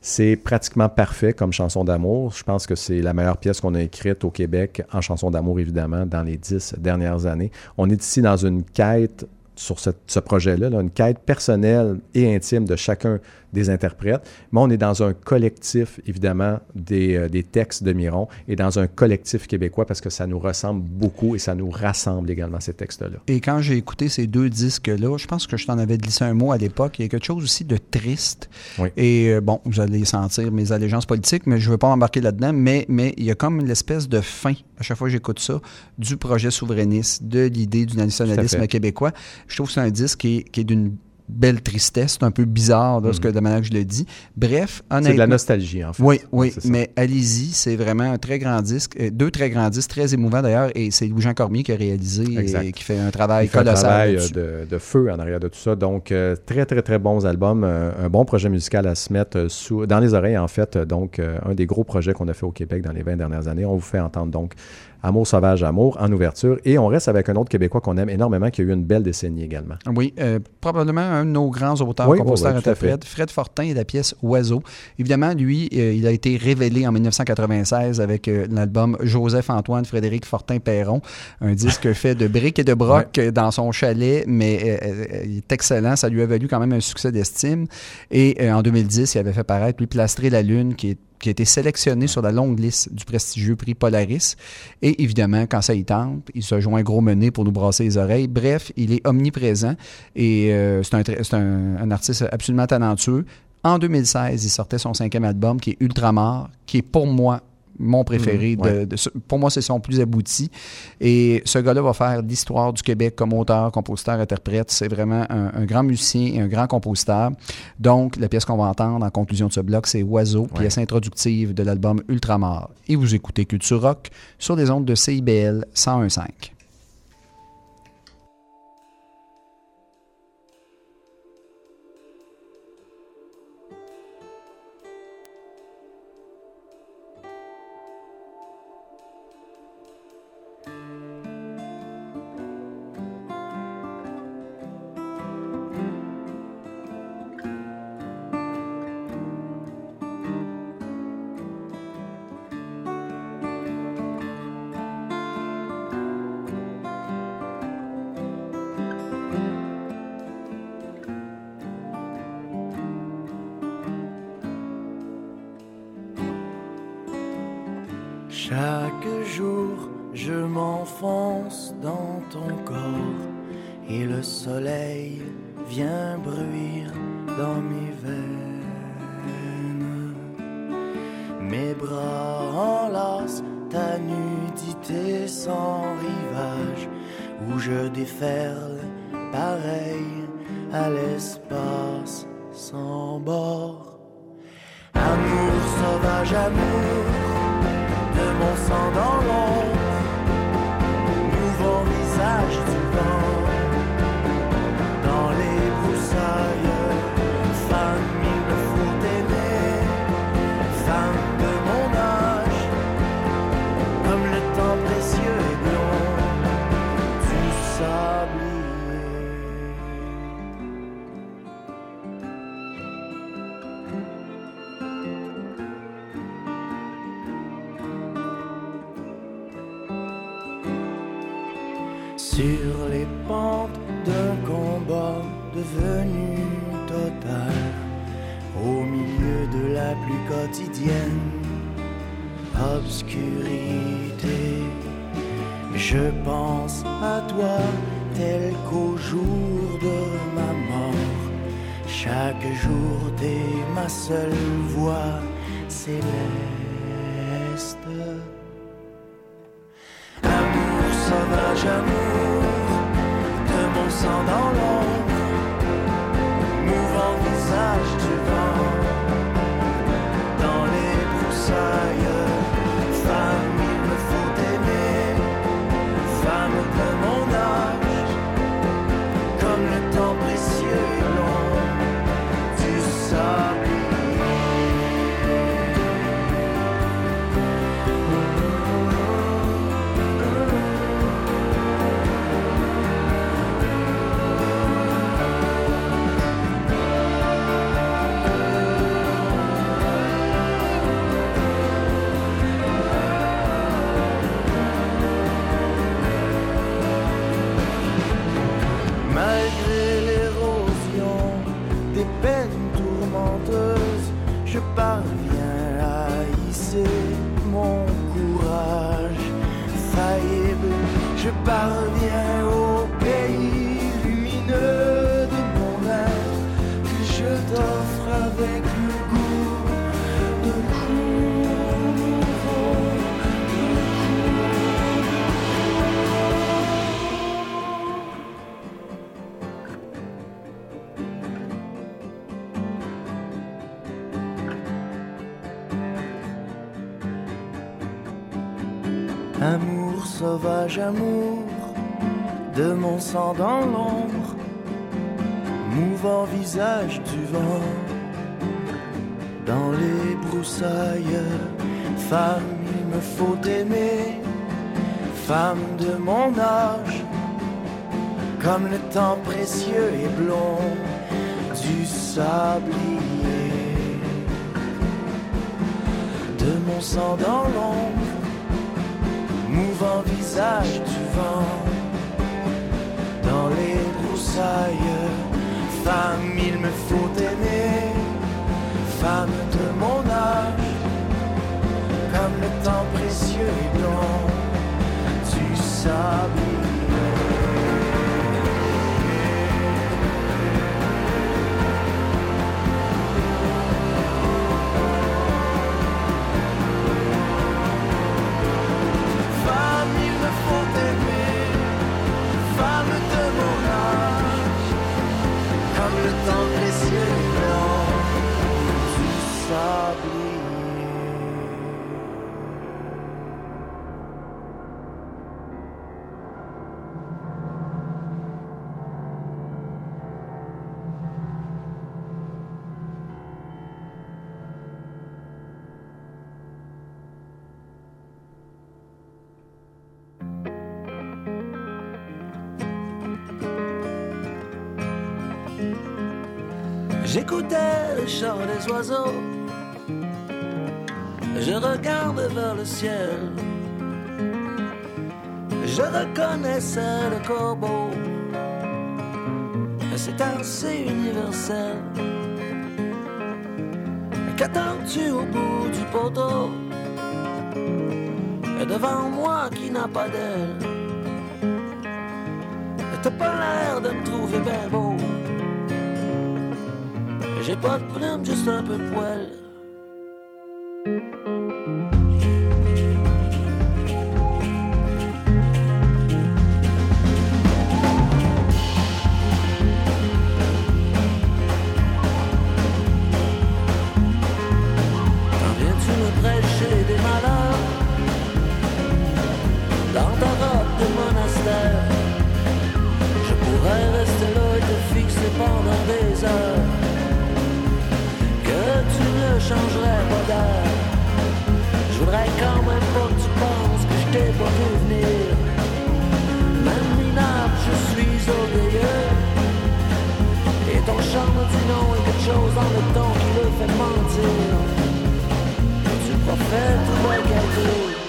C'est pratiquement parfait comme chanson d'amour. Je pense que c'est la meilleure pièce qu'on a écrite au Québec en chanson d'amour, évidemment, dans les dix dernières années. On est ici dans une quête sur ce, projet-là, là, une quête personnelle et intime de chacun des interprètes, mais on est dans un collectif, évidemment, des, euh, des textes de Miron et dans un collectif québécois parce que ça nous ressemble beaucoup et ça nous rassemble également, ces textes-là. Et quand j'ai écouté ces deux disques-là, je pense que je t'en avais glissé un mot à l'époque. Il y a quelque chose aussi de triste. Oui. Et euh, bon, vous allez sentir mes allégeances politiques, mais je ne veux pas m'embarquer là-dedans. Mais, mais il y a comme une espèce de fin, à chaque fois que j'écoute ça, du projet souverainiste, de l'idée du nationalisme québécois. Je trouve que c'est un disque qui est, qui est d'une belle tristesse. C'est un peu bizarre, là, ce que, de la manière que je le dis. Bref, honnêtement. C'est de la nostalgie, en fait. Oui, oui, mais allez-y, c'est vraiment un très grand disque. Euh, deux très grands disques, très émouvants d'ailleurs, et c'est Louis-Jean Cormier qui a réalisé Exact. et qui fait un travail Il fait un colossal. travail euh, de, de feu en arrière de tout ça. Donc, euh, très, très, très bons albums. Euh, un bon projet musical à se mettre sous, dans les oreilles, en fait. Donc, euh, un des gros projets qu'on a fait au Québec dans les 20 dernières années. On vous fait entendre donc Amour sauvage, amour en ouverture. Et on reste avec un autre Québécois qu'on aime énormément, qui a eu une belle décennie également. Oui, euh, probablement un de nos grands auteurs, Oui, oui, compositeurs, oui, à interprètes, Fred Fortin et la pièce Oiseau. Évidemment, lui, euh, il a été révélé en 1996 avec euh, l'album Joseph-Antoine Frédéric Fortin-Perron, un disque fait de briques et de broc dans son chalet, mais il est excellent. Ça lui a valu quand même un succès d'estime. Et en 2010, il avait fait paraître, lui, Plastrer la Lune, qui est qui a été sélectionné sur la longue liste du prestigieux prix Polaris. Et évidemment, quand ça y tente, il se joint gros mené pour nous brasser les oreilles. Bref, il est omniprésent et euh, c'est un, un- un artiste absolument talentueux. En 2016, il sortait son cinquième album qui est Ultramar, qui est pour moi mon préféré. Mhm, ouais. de- pour moi, c'est son plus abouti. Et ce gars-là va faire l'histoire du Québec comme auteur, compositeur, interprète. C'est vraiment un, un grand musicien et un grand compositeur. Donc, la pièce qu'on va entendre en conclusion de ce bloc, c'est Oiseau, pièce introductive de l'album Ultramar. Et vous écoutez Culture Rock sur les ondes de CIBL 101.5. sauvage, amour de mon sang dans l'ombre, mouvant visage du vent dans les broussailles. Femme, il me faut aimer, femme de mon âge, comme le temps précieux et blond du sablier. De mon sang dans l'ombre mouvant visage du vent dans les broussailles. Femme, il me faut aimer, femme de mon âge, comme le temps précieux et blanc du sablier. Je regarde vers le ciel. Je reconnaissais le corbeau. C'est assez universel. Qu'attends-tu au bout du poteau? Et devant moi qui n'a pas d'aile. T'as pas l'air de me trouver bien beau. J'ai pas de plume, juste un peu de poil. Venir. Même minable, je suis orgueilleux. Et ton chant me dit non et quelque chose dans le ton qui le fait mentir. Tu prophètes ou pas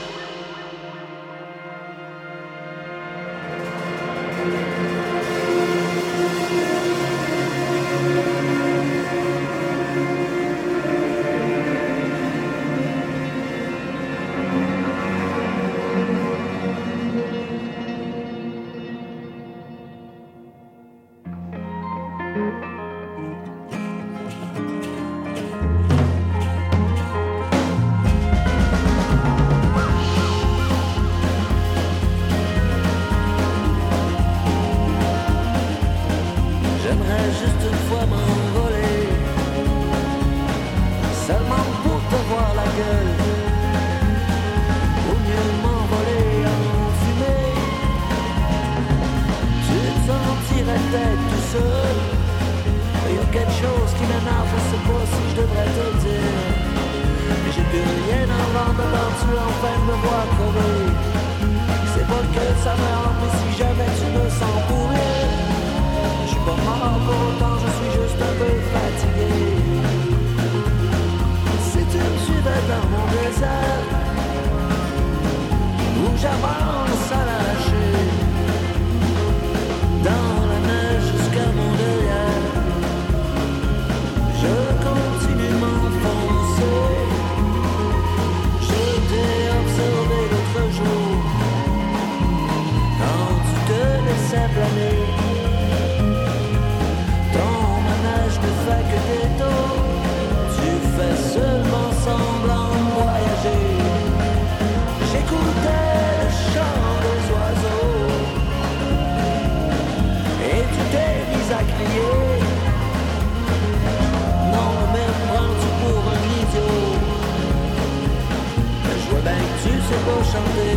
pas chanter.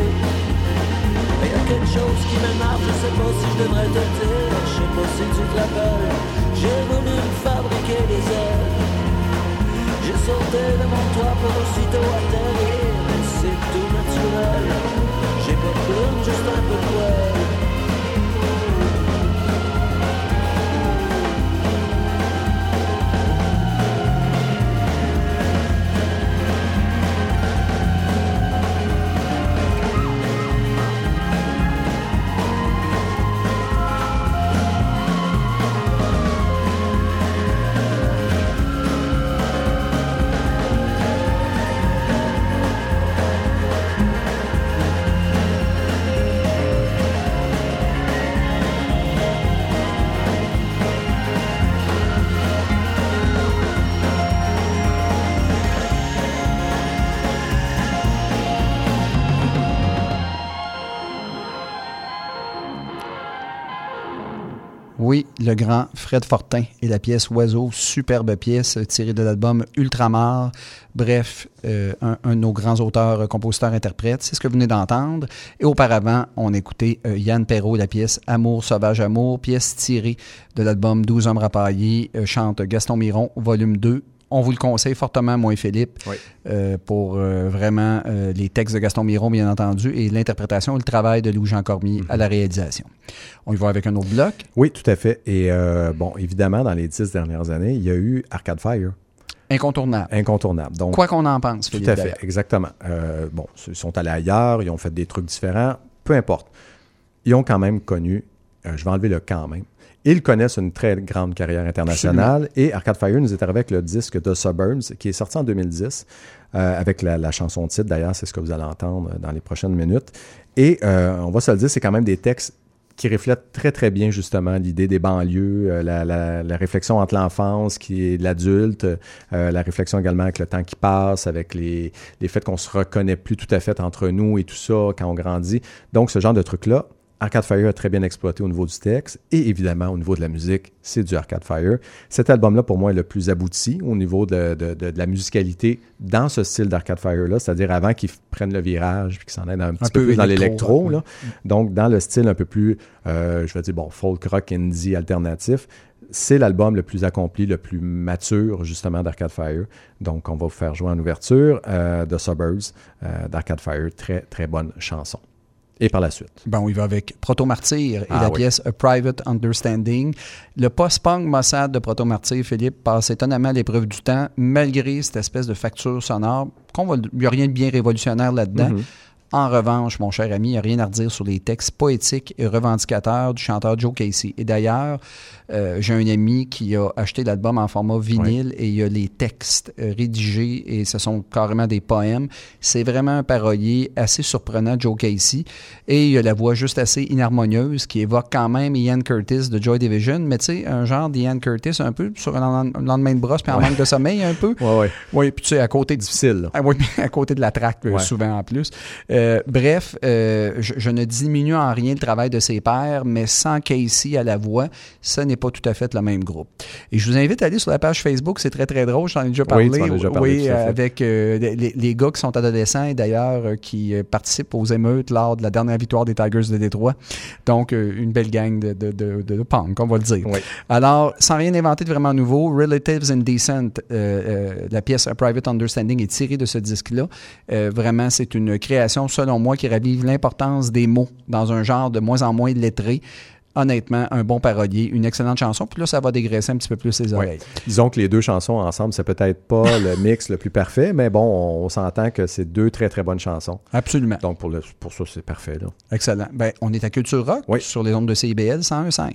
Il y a quelque chose qui m'énerve, je sais pas si je devrais te dire. Je sais pas si tu te j'ai voulu me fabriquer des ailes. J'ai sauté de mon toit pour aussitôt atterrir, mais c'est tout naturel. J'ai pas juste un peu de poil. Le grand Fred Fortin et la pièce Oiseau, superbe pièce euh, tirée de l'album Ultramar. Bref, euh, un, de nos grands auteurs, euh, compositeurs, interprètes. C'est ce que vous venez d'entendre. Et auparavant, on écoutait Yann Perrault, la pièce Amour, Sauvage Amour, pièce tirée de l'album 12 hommes rapaillés, chante Gaston Miron, volume 2. On vous le conseille fortement, moi et Philippe, Oui. euh, pour euh, vraiment euh, les textes de Gaston Miron, bien entendu, et l'interprétation et le travail de Louis-Jean Cormier à la réalisation. On y va avec un autre bloc? Oui, tout à fait. Et bon, évidemment, dans les dix dernières années, il y a eu Arcade Fire, Incontournable. incontournable. Donc, Quoi qu'on en pense, Tout Philippe. à fait, exactement. Bon, ils sont allés ailleurs, ils ont fait des trucs différents, peu importe. Ils ont quand même connu, je vais enlever le quand même, ils connaissent une très grande carrière internationale et Arcade Fire nous est arrivé avec le disque The Suburbs qui est sorti en 2010 euh, avec la, la chanson titre d'ailleurs, c'est ce que vous allez entendre dans les prochaines minutes. Et euh, on va se le dire, c'est quand même des textes qui reflètent très très bien justement l'idée des banlieues, euh, la, la- la réflexion entre l'enfance qui est l'adulte, euh, la réflexion également avec le temps qui passe, avec les, les faits qu'on se reconnaît plus tout à fait entre nous et tout ça quand on grandit. Donc ce genre de truc-là, Arcade Fire a très bien exploité au niveau du texte et évidemment au niveau de la musique, c'est du Arcade Fire. Cet album-là, pour moi, est le plus abouti au niveau de, de- de- de la musicalité dans ce style d'Arcade Fire-là, c'est-à-dire avant qu'ils prennent le virage puis qu'ils s'en aillent un petit peu, peu plus dans électro, l'électro. ouais. Donc, dans le style un peu plus, euh, je vais dire, bon, folk rock indie alternatif, c'est l'album le plus accompli, le plus mature, justement, d'Arcade Fire. Donc, on va vous faire jouer en ouverture euh, de Suburbs euh, d'Arcade Fire. Très, très bonne chanson. Et par la suite. Bon, il va avec Proto Martyr et Ah la oui. pièce A Private Understanding. Le post-punk Mossad de Proto Martyr, Philippe, passe étonnamment à l'épreuve du temps, malgré cette espèce de facture sonore. qu'on va- Il n'y a rien de bien révolutionnaire là-dedans. Mhm. En revanche, mon cher ami, il n'y a rien à redire sur les textes poétiques et revendicateurs du chanteur Joe Casey. Et d'ailleurs, euh, j'ai un ami qui a acheté l'album en format vinyle et il y a les textes euh, rédigés et ce sont carrément des poèmes. C'est vraiment un parolier assez surprenant, Joe Casey. Et il y a la voix juste assez inharmonieuse qui évoque quand même Ian Curtis de Joy Division, mais tu sais, un genre d'Ian Curtis un peu sur un len- lendemain de brosse puis en manque de sommeil un peu. Ouais, ouais. Oui, puis tu sais, à côté Difficile. ah oui, à côté de la traque, euh, Ouais. souvent en plus. Euh, bref, euh, je, je ne diminue en rien le travail de ses pairs, mais sans Casey à la voix, ce n'est pas tout à fait le même groupe. Et je vous invite à aller sur la page Facebook, c'est très très drôle, j'en ai déjà parlé. Oui, tu en as déjà parlé, Oui, tout à fait. avec euh, les, les gars qui sont adolescents et d'ailleurs euh, qui euh, participent aux émeutes lors de la dernière victoire des Tigers de Détroit. Donc, euh, une belle gang de, de, de, de punk, on va le dire. Oui. Alors, sans rien inventer de vraiment nouveau, Relatives euh, euh, la pièce A Private Understanding est tirée de ce disque-là. Euh, vraiment, c'est une création, selon moi, qui ravive l'importance des mots dans un genre de moins en moins lettré. Honnêtement, un bon parolier, une excellente chanson. Puis là, ça va dégraisser un petit peu plus les Ouais. oreilles. Disons que les deux chansons ensemble, c'est peut-être pas le mix le plus parfait, mais bon, on, on s'entend que c'est deux très très bonnes chansons. Absolument. Donc pour, le, pour ça, c'est parfait. Là. Excellent. Ben, on est à Culture Rock Oui. sur les ondes de CIBL 101.5.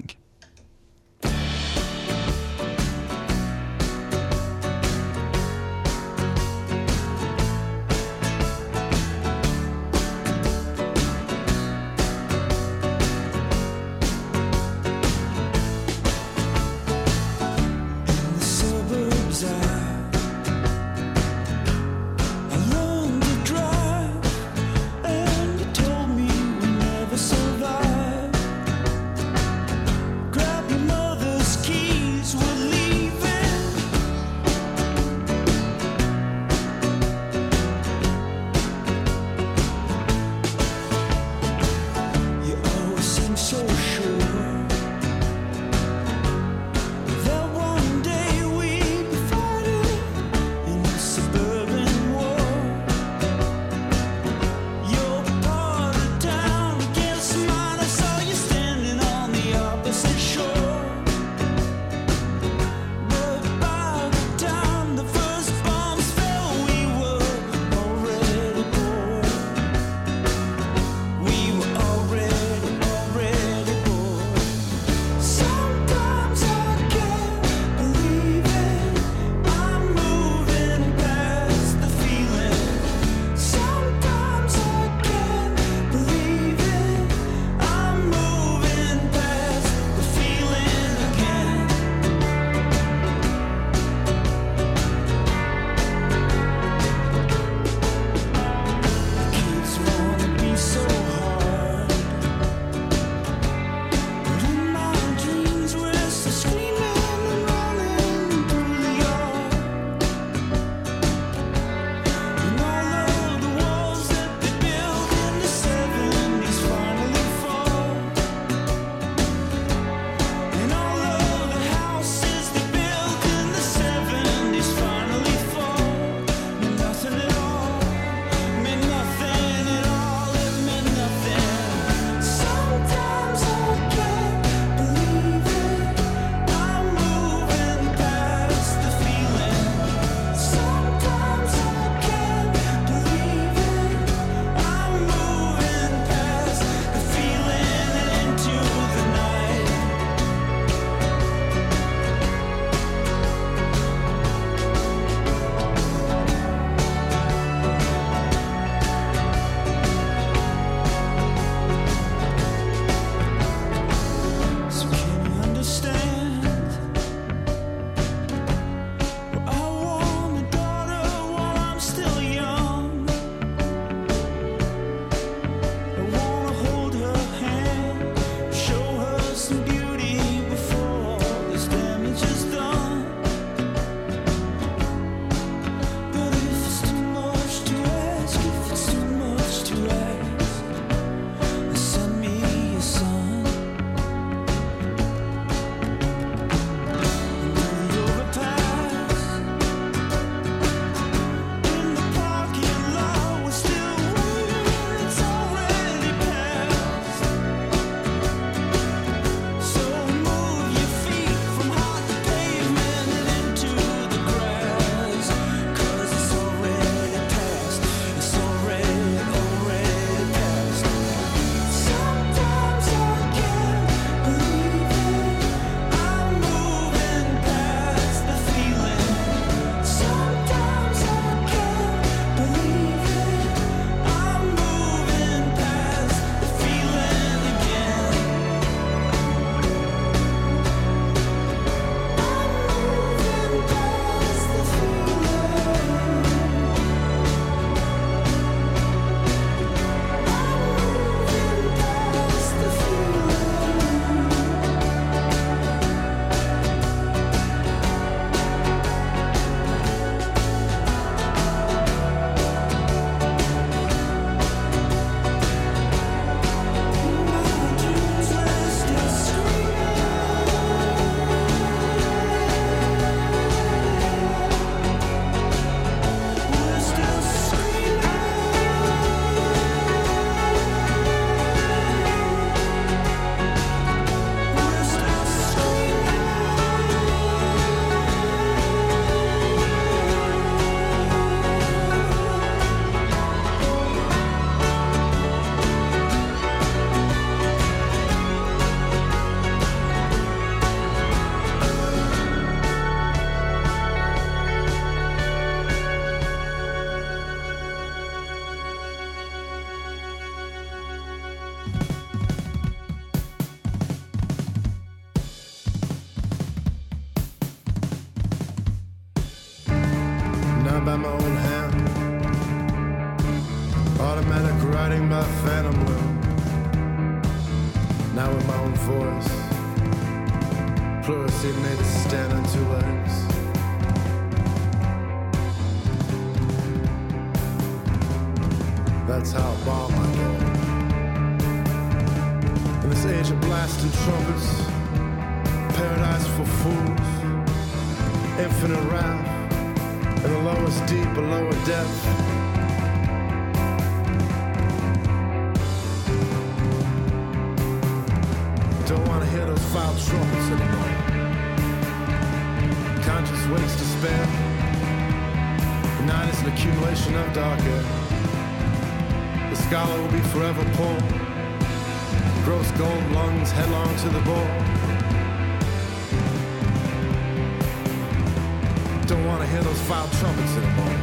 hear those foul trumpets anymore.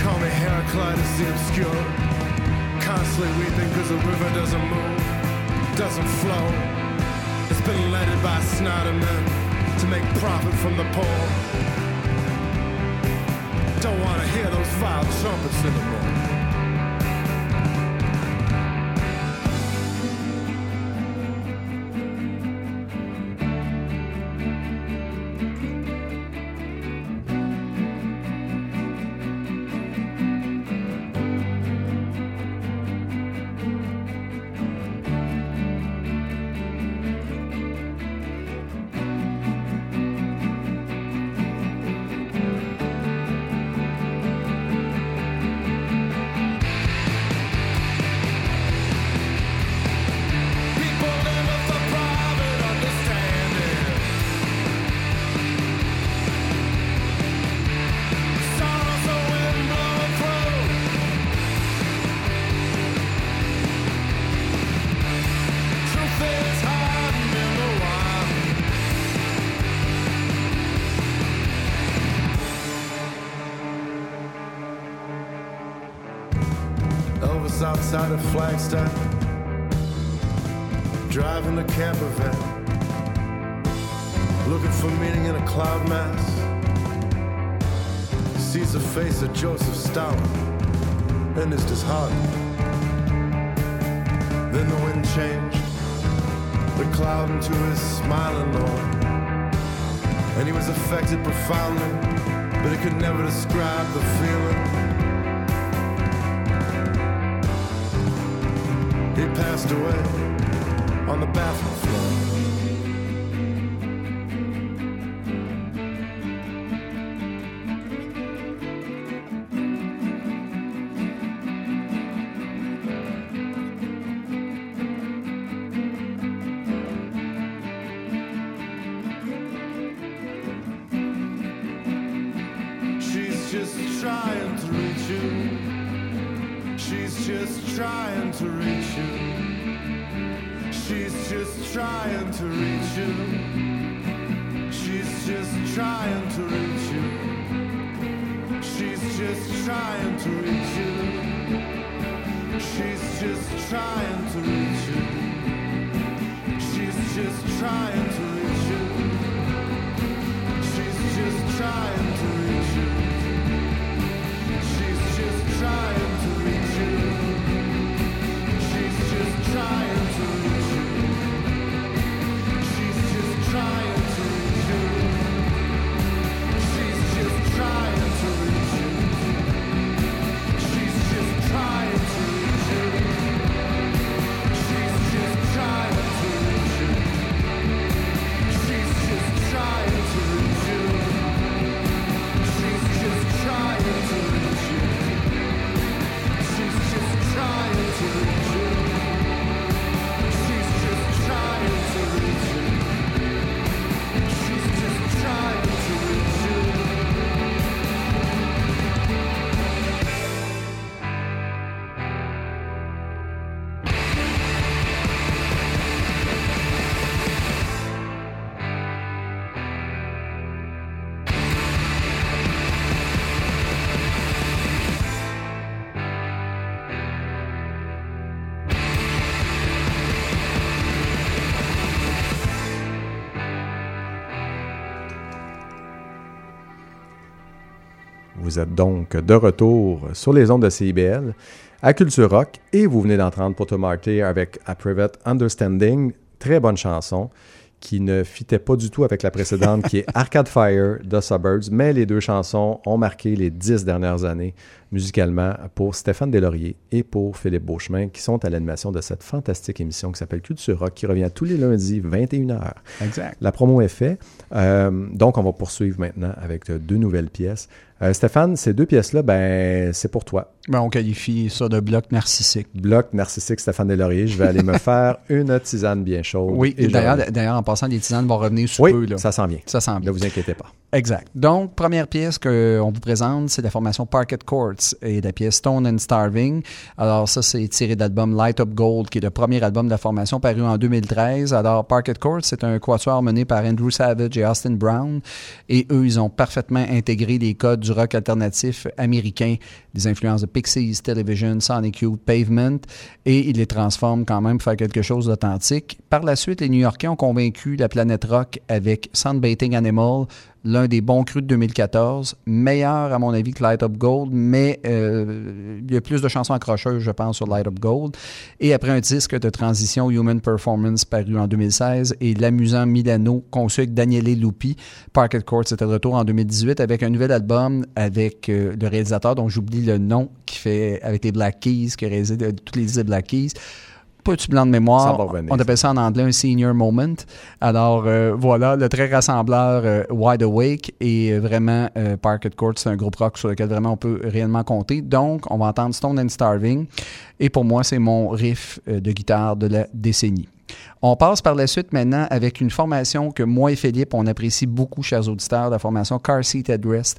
Call me Heraclitus the obscure. Constantly weeping cause the river doesn't move, doesn't flow. It's been led by smarter men to make profit from the poor. Don't wanna hear those foul trumpets anymore. People Flagstaff driving a camper van, looking for meaning in a cloud mass. Sees the face of Joseph Stalin and is disheartened. Then the wind changed, the cloud into his smiling Lord, and he was affected profoundly, but he could never describe the feeling. Passed away on the bathroom floor. Vous êtes donc de retour sur les ondes de CIBL à Culture Rock et vous venez d'entendre pour Marty avec A Private Understanding. Très bonne chanson qui ne fitait pas du tout avec la précédente qui est Arcade Fire de Suburbs, mais les deux chansons ont marqué les dix dernières années musicalement pour Stéphane Deslauriers et pour Philippe Beauchemin qui sont à l'animation de cette fantastique émission qui s'appelle Culture Rock qui revient tous les lundis 21h. Exact. La promo est faite. Euh, donc, on va poursuivre maintenant avec deux nouvelles pièces. Euh, Stéphane, ces deux pièces-là, ben, c'est pour toi. Ben, on qualifie ça de bloc narcissique. Bloc narcissique Stéphane Deslauriers. Je vais aller me faire une tisane bien chaude. Oui, Et d'ailleurs, en passant, les tisanes vont revenir sous oui, peu. Là. ça s'en vient. Ça sent bien. Ne vous inquiétez pas. Exact. Donc, première pièce qu'on vous présente, c'est la formation Parquet Courts et la pièce Stone and Starving. Alors, ça, c'est tiré de l'album Light Up Gold, qui est le premier album de la formation paru en 2013. Alors, Parquet Courts, c'est un quatuor mené par Andrew Savage et Austin Brown. Et eux, ils ont parfaitement intégré les codes du rock alternatif américain, des influences de Pixies, Television, Sonic Youth, Pavement, et ils les transforment quand même pour faire quelque chose d'authentique. Par la suite, les New-Yorkais ont convaincu la planète rock avec Sunbathing Animal, l'un des bons crus de 2014, meilleur à mon avis que Light Up Gold, mais euh, il y a plus de chansons accrocheuses, je pense, sur Light Up Gold. Et après un disque de transition Human Performance paru en 2016 et l'amusant Milano conçu avec Daniele Lupi, Parquet Court, c'était de retour en 2018 avec un nouvel album avec euh, le réalisateur dont j'oublie le nom, qui fait avec les Black Keys, qui a réalisé de, toutes les Black Keys petit blanc de mémoire. On appelle ça en anglais un senior moment. Alors euh, voilà, le très rassembleur euh, Wide Awake et euh, vraiment euh, Parquet Court, c'est un groupe rock sur lequel vraiment on peut réellement compter. Donc, on va entendre Stone and Starving et pour moi, c'est mon riff euh, de guitare de la décennie. On passe par la suite maintenant avec une formation que moi et Philippe, on apprécie beaucoup, chers auditeurs, la formation Car Seat Headrest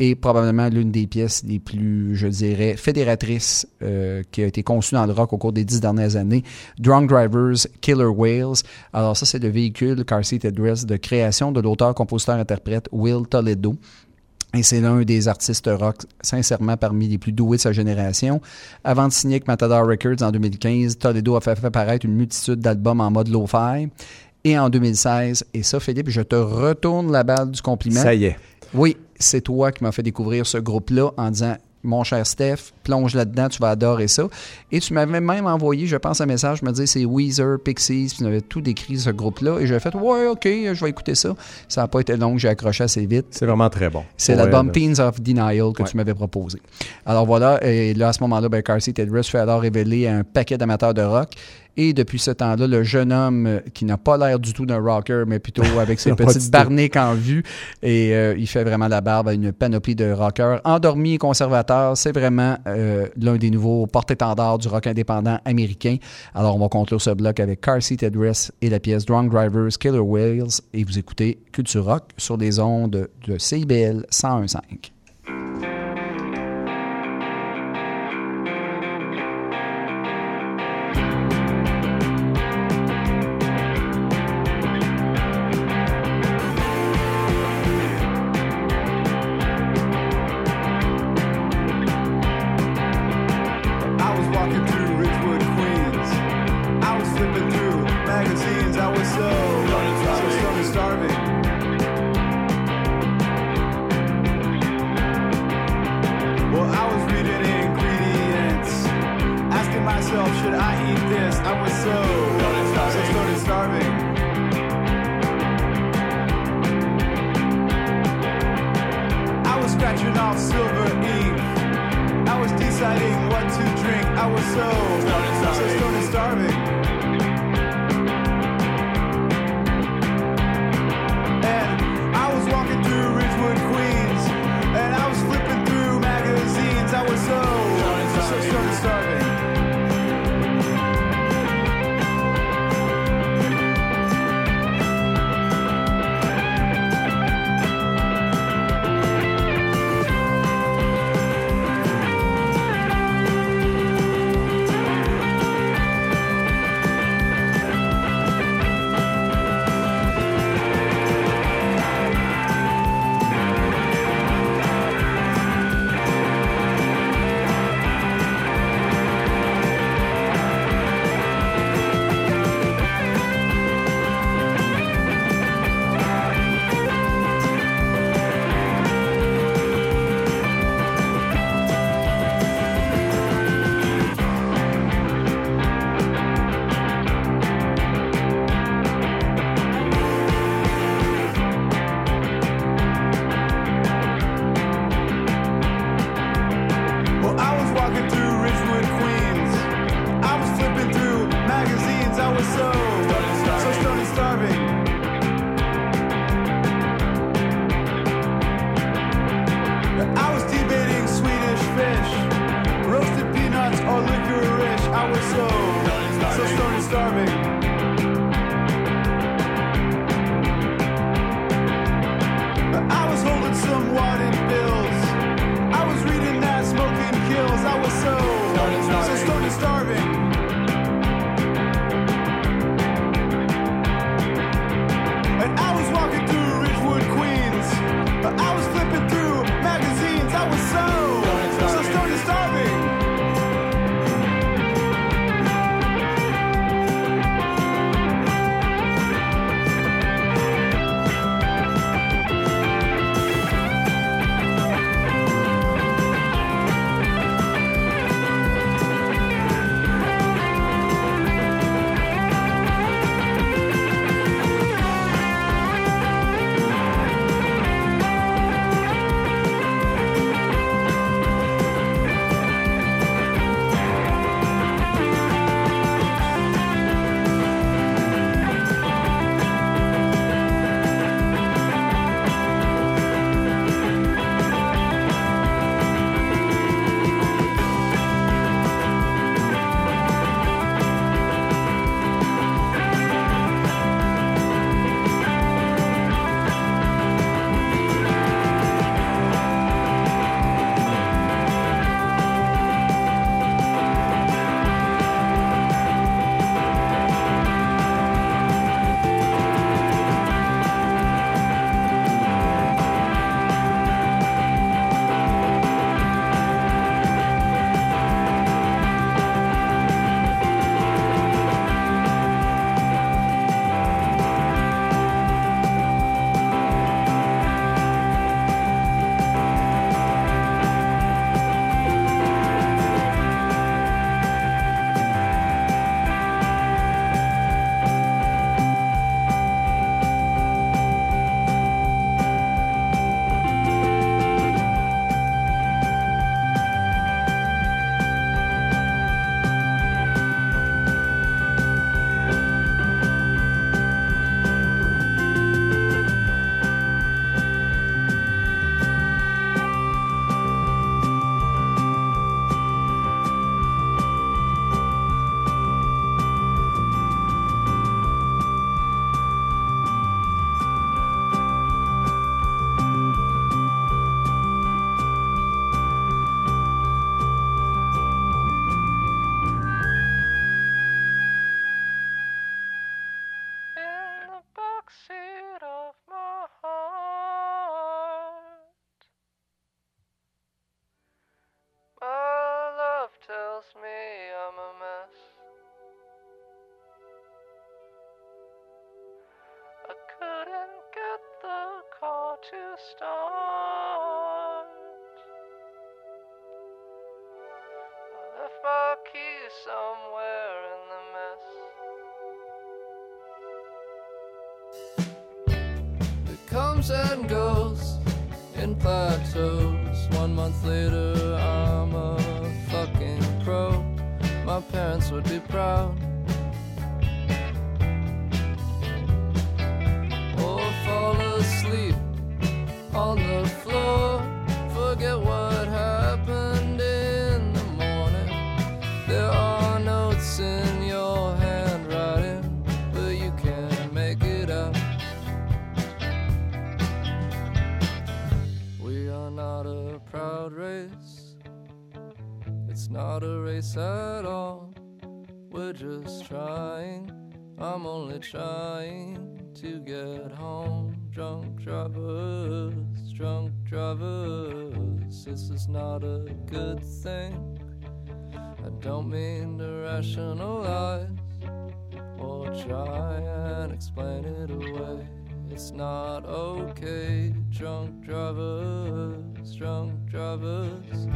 est probablement l'une des pièces les plus, je dirais, fédératrices euh, qui a été conçue dans le rock au cours des dix dernières années. Drunk Drivers, Killer Whales. Alors ça, c'est le véhicule Car Seat Headrest de création de l'auteur, compositeur, interprète Will Toledo. Et c'est l'un des artistes rock, sincèrement, parmi les plus doués de sa génération. Avant de signer avec Matador Records en 2015, Toledo a fait, fait paraître une multitude d'albums en mode lo-fi. Et en 2016, et ça, Philippe, je te retourne la balle du compliment. Ça y est. Oui, c'est toi qui m'as fait découvrir ce groupe-là en disant mon cher Steph, plonge là-dedans, tu vas adorer ça. Et tu m'avais même envoyé, je pense, un message, me dire c'est Weezer, Pixies, tu m'avais tout décrit ce groupe-là. Et j'ai fait, ouais, ok, je vais écouter ça. Ça n'a pas été long, j'ai accroché assez vite. C'est vraiment très bon. C'est l'album. Teens of Denial que Ouais. tu m'avais proposé. Alors voilà, et là, à ce moment-là, ben, Car Seat Headrest fait alors révéler un paquet d'amateurs de rock. Et depuis ce temps-là, le jeune homme euh, qui n'a pas l'air du tout d'un rocker, mais plutôt avec ses petites barniques en vue, et euh, il fait vraiment la barbe à une panoplie de rockers. Endormi et conservateur, c'est vraiment euh, l'un des nouveaux porte-étendards du rock indépendant américain. Alors, on va conclure ce bloc avec Car Seat Headrest et la pièce Drunk Drivers, Killer Whales, et vous écoutez Culture Rock sur les ondes de CIBL 101.5. somewhere in the mess. It comes and goes in plateaus. One month later, I'm a fucking pro. My parents would be proud. Not a race at all. We're just trying. I'm only trying to get home. Drunk drivers, drunk drivers. This is not a good thing. I don't mean to rationalize or try and explain it away. It's not okay, drunk drivers, drunk drivers.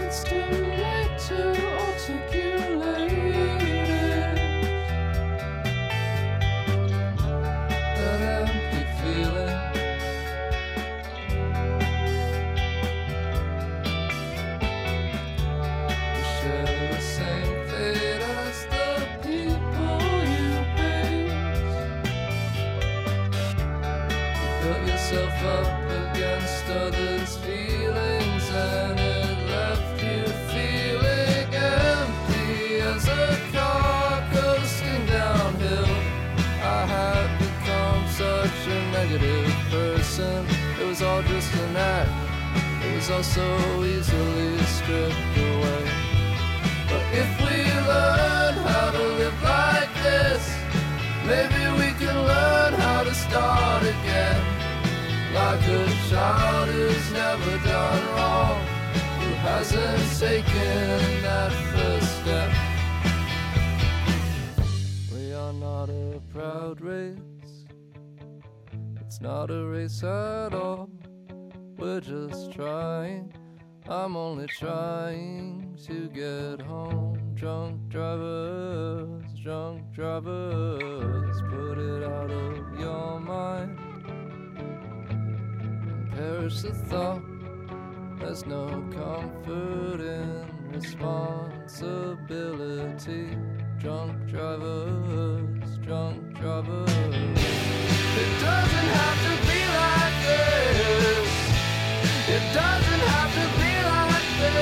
It's too late to articulate Was all so easily stripped away. But if we learn how to live like this, maybe we can learn how to start again. Like a child who's never done wrong, who hasn't taken that first step. We are not a proud race, it's not a race at all. We're just trying. I'm only trying to get home. Drunk drivers, drunk drivers, put it out of your mind. Perish the thought. There's no comfort in responsibility. Drunk drivers, drunk drivers. It doesn't have to be like this. It doesn't have to be like this.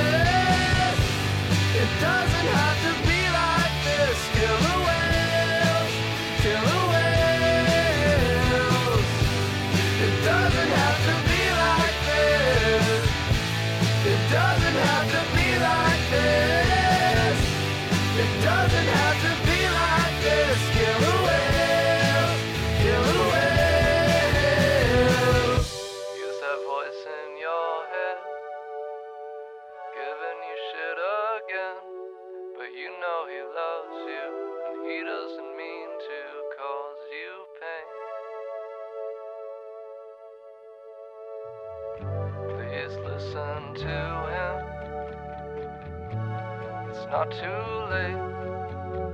Not too late.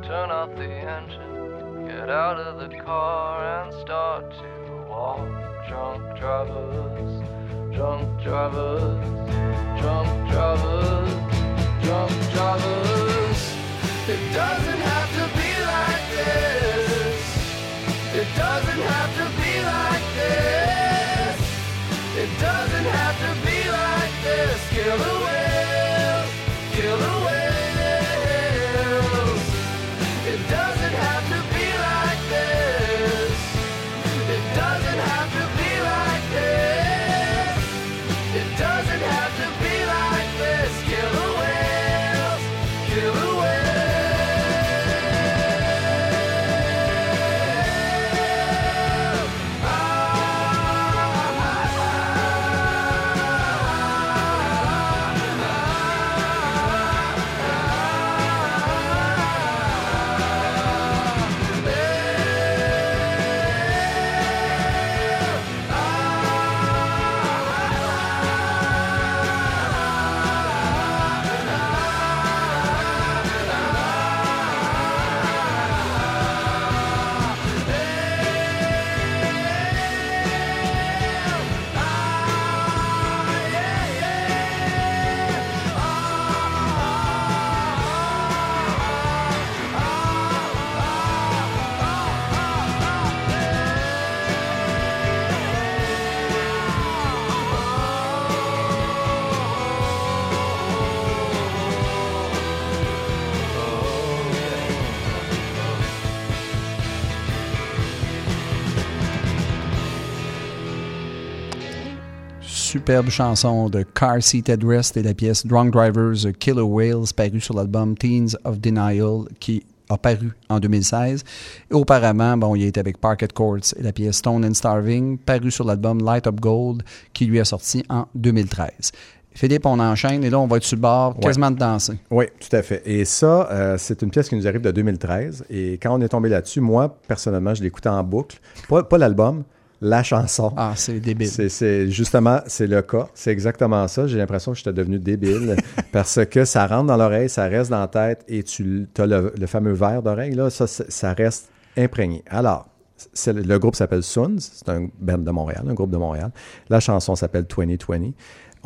Turn off the engine, get out of the car and start to walk. Drunk drivers, drunk drivers, drunk drivers, drunk drivers. It doesn't have to be like this. It doesn't have to be like this. It doesn't have to be like this. Killer whales, superbe chanson de Car Seat Headrest et la pièce Drunk Drivers Killer Whales, parue sur l'album Teens of Denial, qui a paru en 2016. Et auparavant, bon, il a été avec Parket Courts et la pièce Stone and Starving, parue sur l'album Light Up Gold, qui lui a sorti en 2013. Philippe, on enchaîne et là, on va être sur le bord, Ouais. quasiment de danser. Oui, tout à fait. Et ça, euh, c'est une pièce qui nous arrive de 2013. Et quand on est tombé là-dessus, moi, personnellement, je l'écoutais en boucle. Pas, pas l'album, la chanson. Ah, c'est débile. C'est, c'est- justement, c'est le cas. C'est exactement ça. J'ai l'impression que j'étais devenu débile parce que ça rentre dans l'oreille, ça reste dans la tête et tu as le, le fameux verre d'oreille, là, ça, ça reste imprégné. Alors, le groupe s'appelle Suns, c'est un band de Montréal, un groupe de Montréal. La chanson s'appelle 2020.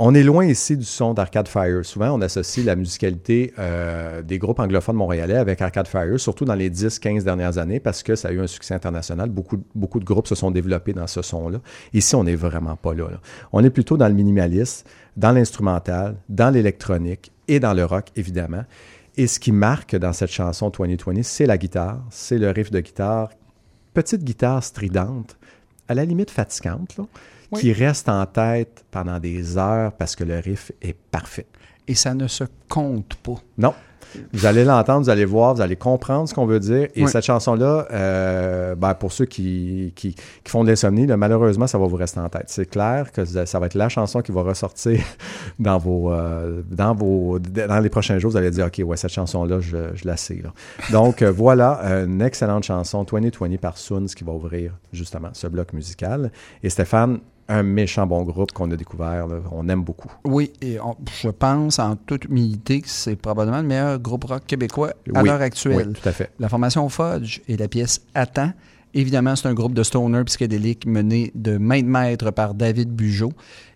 On est loin ici du son d'Arcade Fire. Souvent, on associe la musicalité euh, des groupes anglophones montréalais avec Arcade Fire, surtout dans les 10-15 dernières années, parce que ça a eu un succès international. Beaucoup, beaucoup de groupes se sont développés dans ce son-là. Ici, on n'est vraiment pas là. On est plutôt dans le minimalisme, dans l'instrumental, dans l'électronique et dans le rock, évidemment. Et ce qui marque dans cette chanson 2020, c'est la guitare, c'est le riff de guitare, petite guitare stridente, à la limite fatigante, Oui. qui reste en tête pendant des heures parce que le riff est parfait. Et ça ne se compte pas. Non. Vous allez l'entendre, vous allez voir, vous allez comprendre ce qu'on veut dire. Et Oui. cette chanson-là, euh, ben, pour ceux qui, qui, qui font de l'insomnie, malheureusement, ça va vous rester en tête. C'est clair que ça va être la chanson qui va ressortir dans vos, euh, dans vos, dans les prochains jours. Vous allez dire, OK, ouais, cette chanson-là, je, je la sais. là. Donc, euh, voilà, une excellente chanson, 2020 par Soons, qui va ouvrir justement ce bloc musical. Et Stéphane, un méchant bon groupe qu'on a découvert, là. on aime beaucoup. Oui, et on- je pense en toute humilité que c'est probablement le meilleur groupe rock québécois à Oui, l'heure actuelle. oui, tout à fait. La formation Fudge et la pièce Attends. Évidemment, c'est un groupe de stoner psychédélique mené de main de maître par David Bugeaud.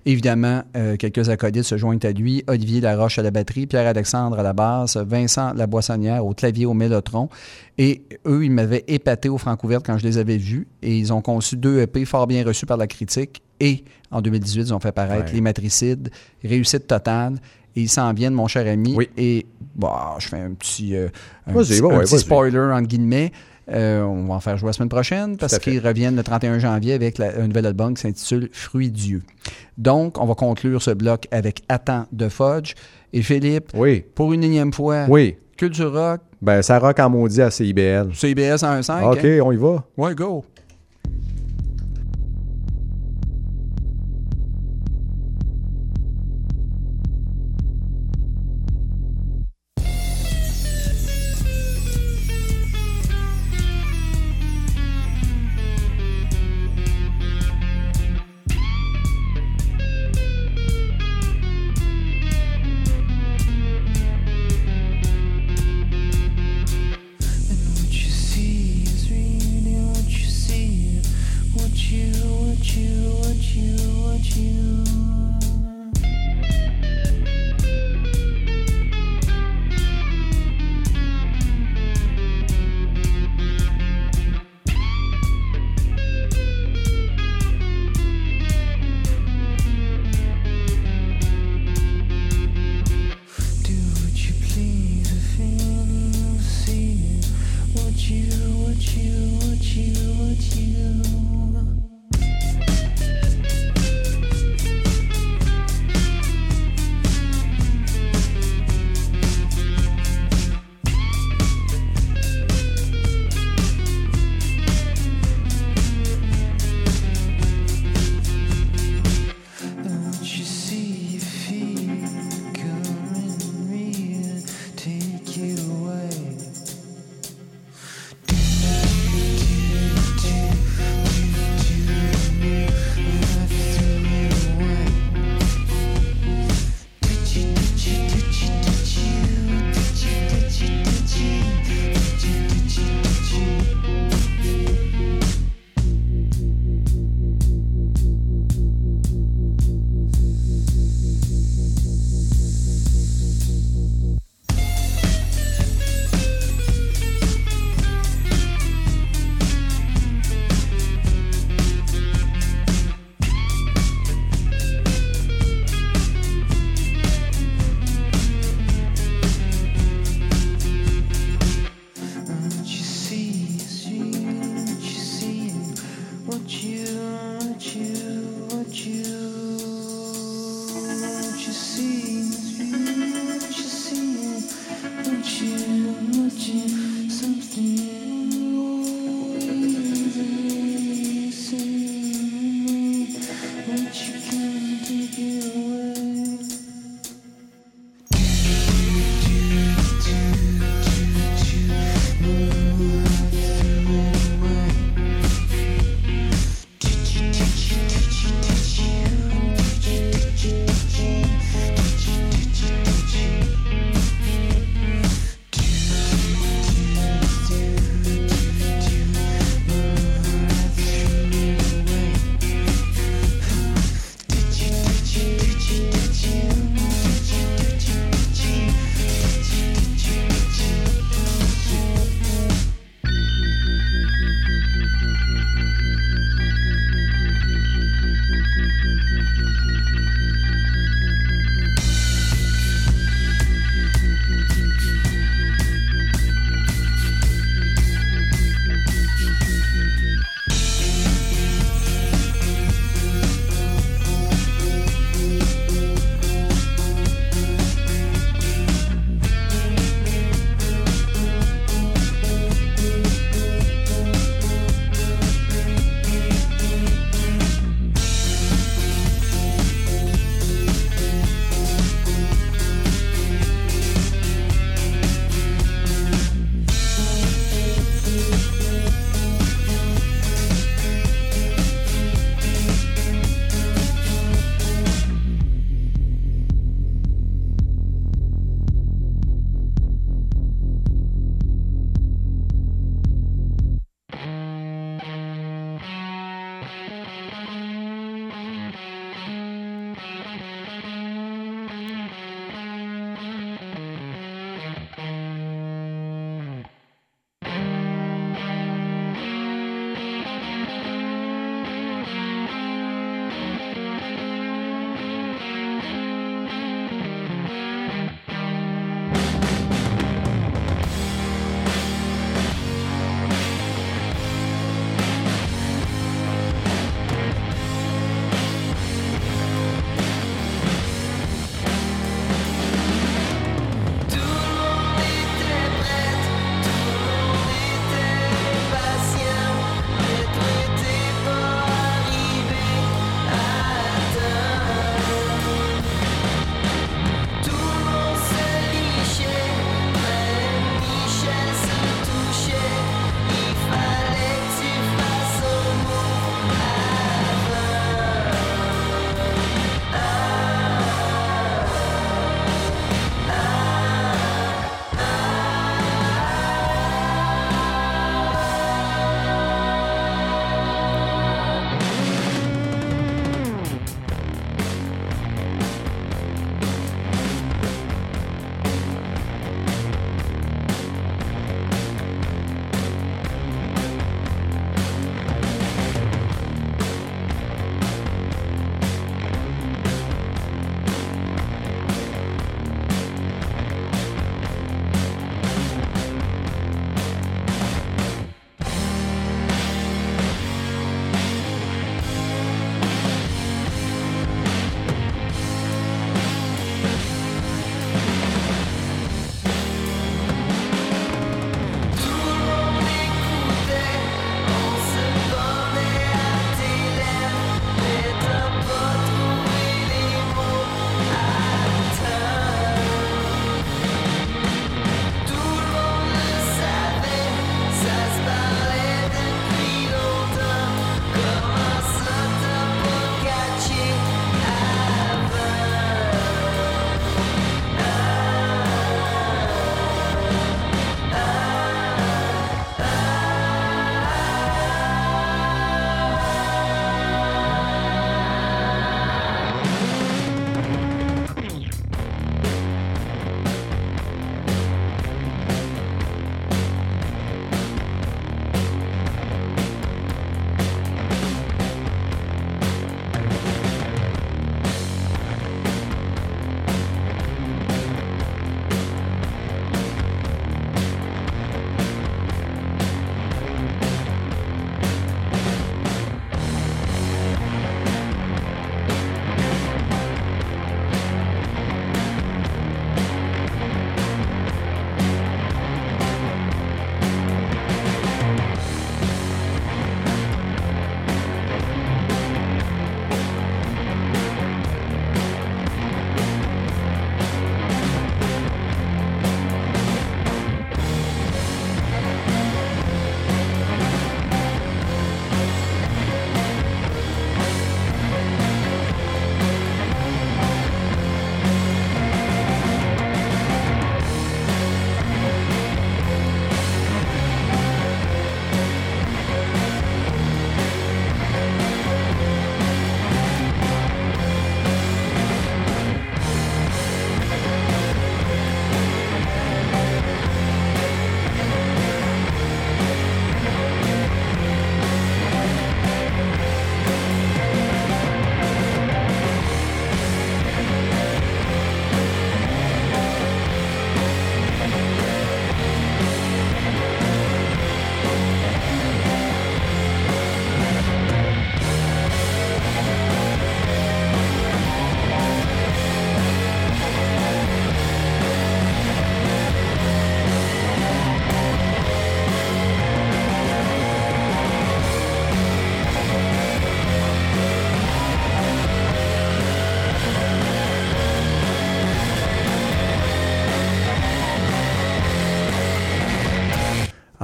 Évidemment, euh, quelques acolytes se joignent à lui. Olivier Laroche à la batterie, Pierre-Alexandre à la basse, Vincent Laboissonnière au clavier au mélotron. Et eux, ils m'avaient épaté au Francouverte quand je les avais vus. Et ils ont conçu deux EP fort bien reçus par la critique. Et en 2018, ils ont fait paraître Ouais. Les Matricides, réussite totale. Et ils s'en viennent, mon cher ami. Oui. Et bah, je fais un petit, euh, un petit- ouais, un ouais, petit vas-y. spoiler, entre guillemets. Euh, on va en faire jouer la semaine prochaine parce qu'ils reviennent le 31 janvier avec la- un nouvel album qui s'intitule Fruits Dieu. Donc, on va conclure ce bloc avec Attends de Fudge. Et Philippe, Oui, pour une énième fois, oui. Culture Rock, Ben, ça rock en maudit à CIBL. CBS 105. OK, hein? on y va. Ouais, go.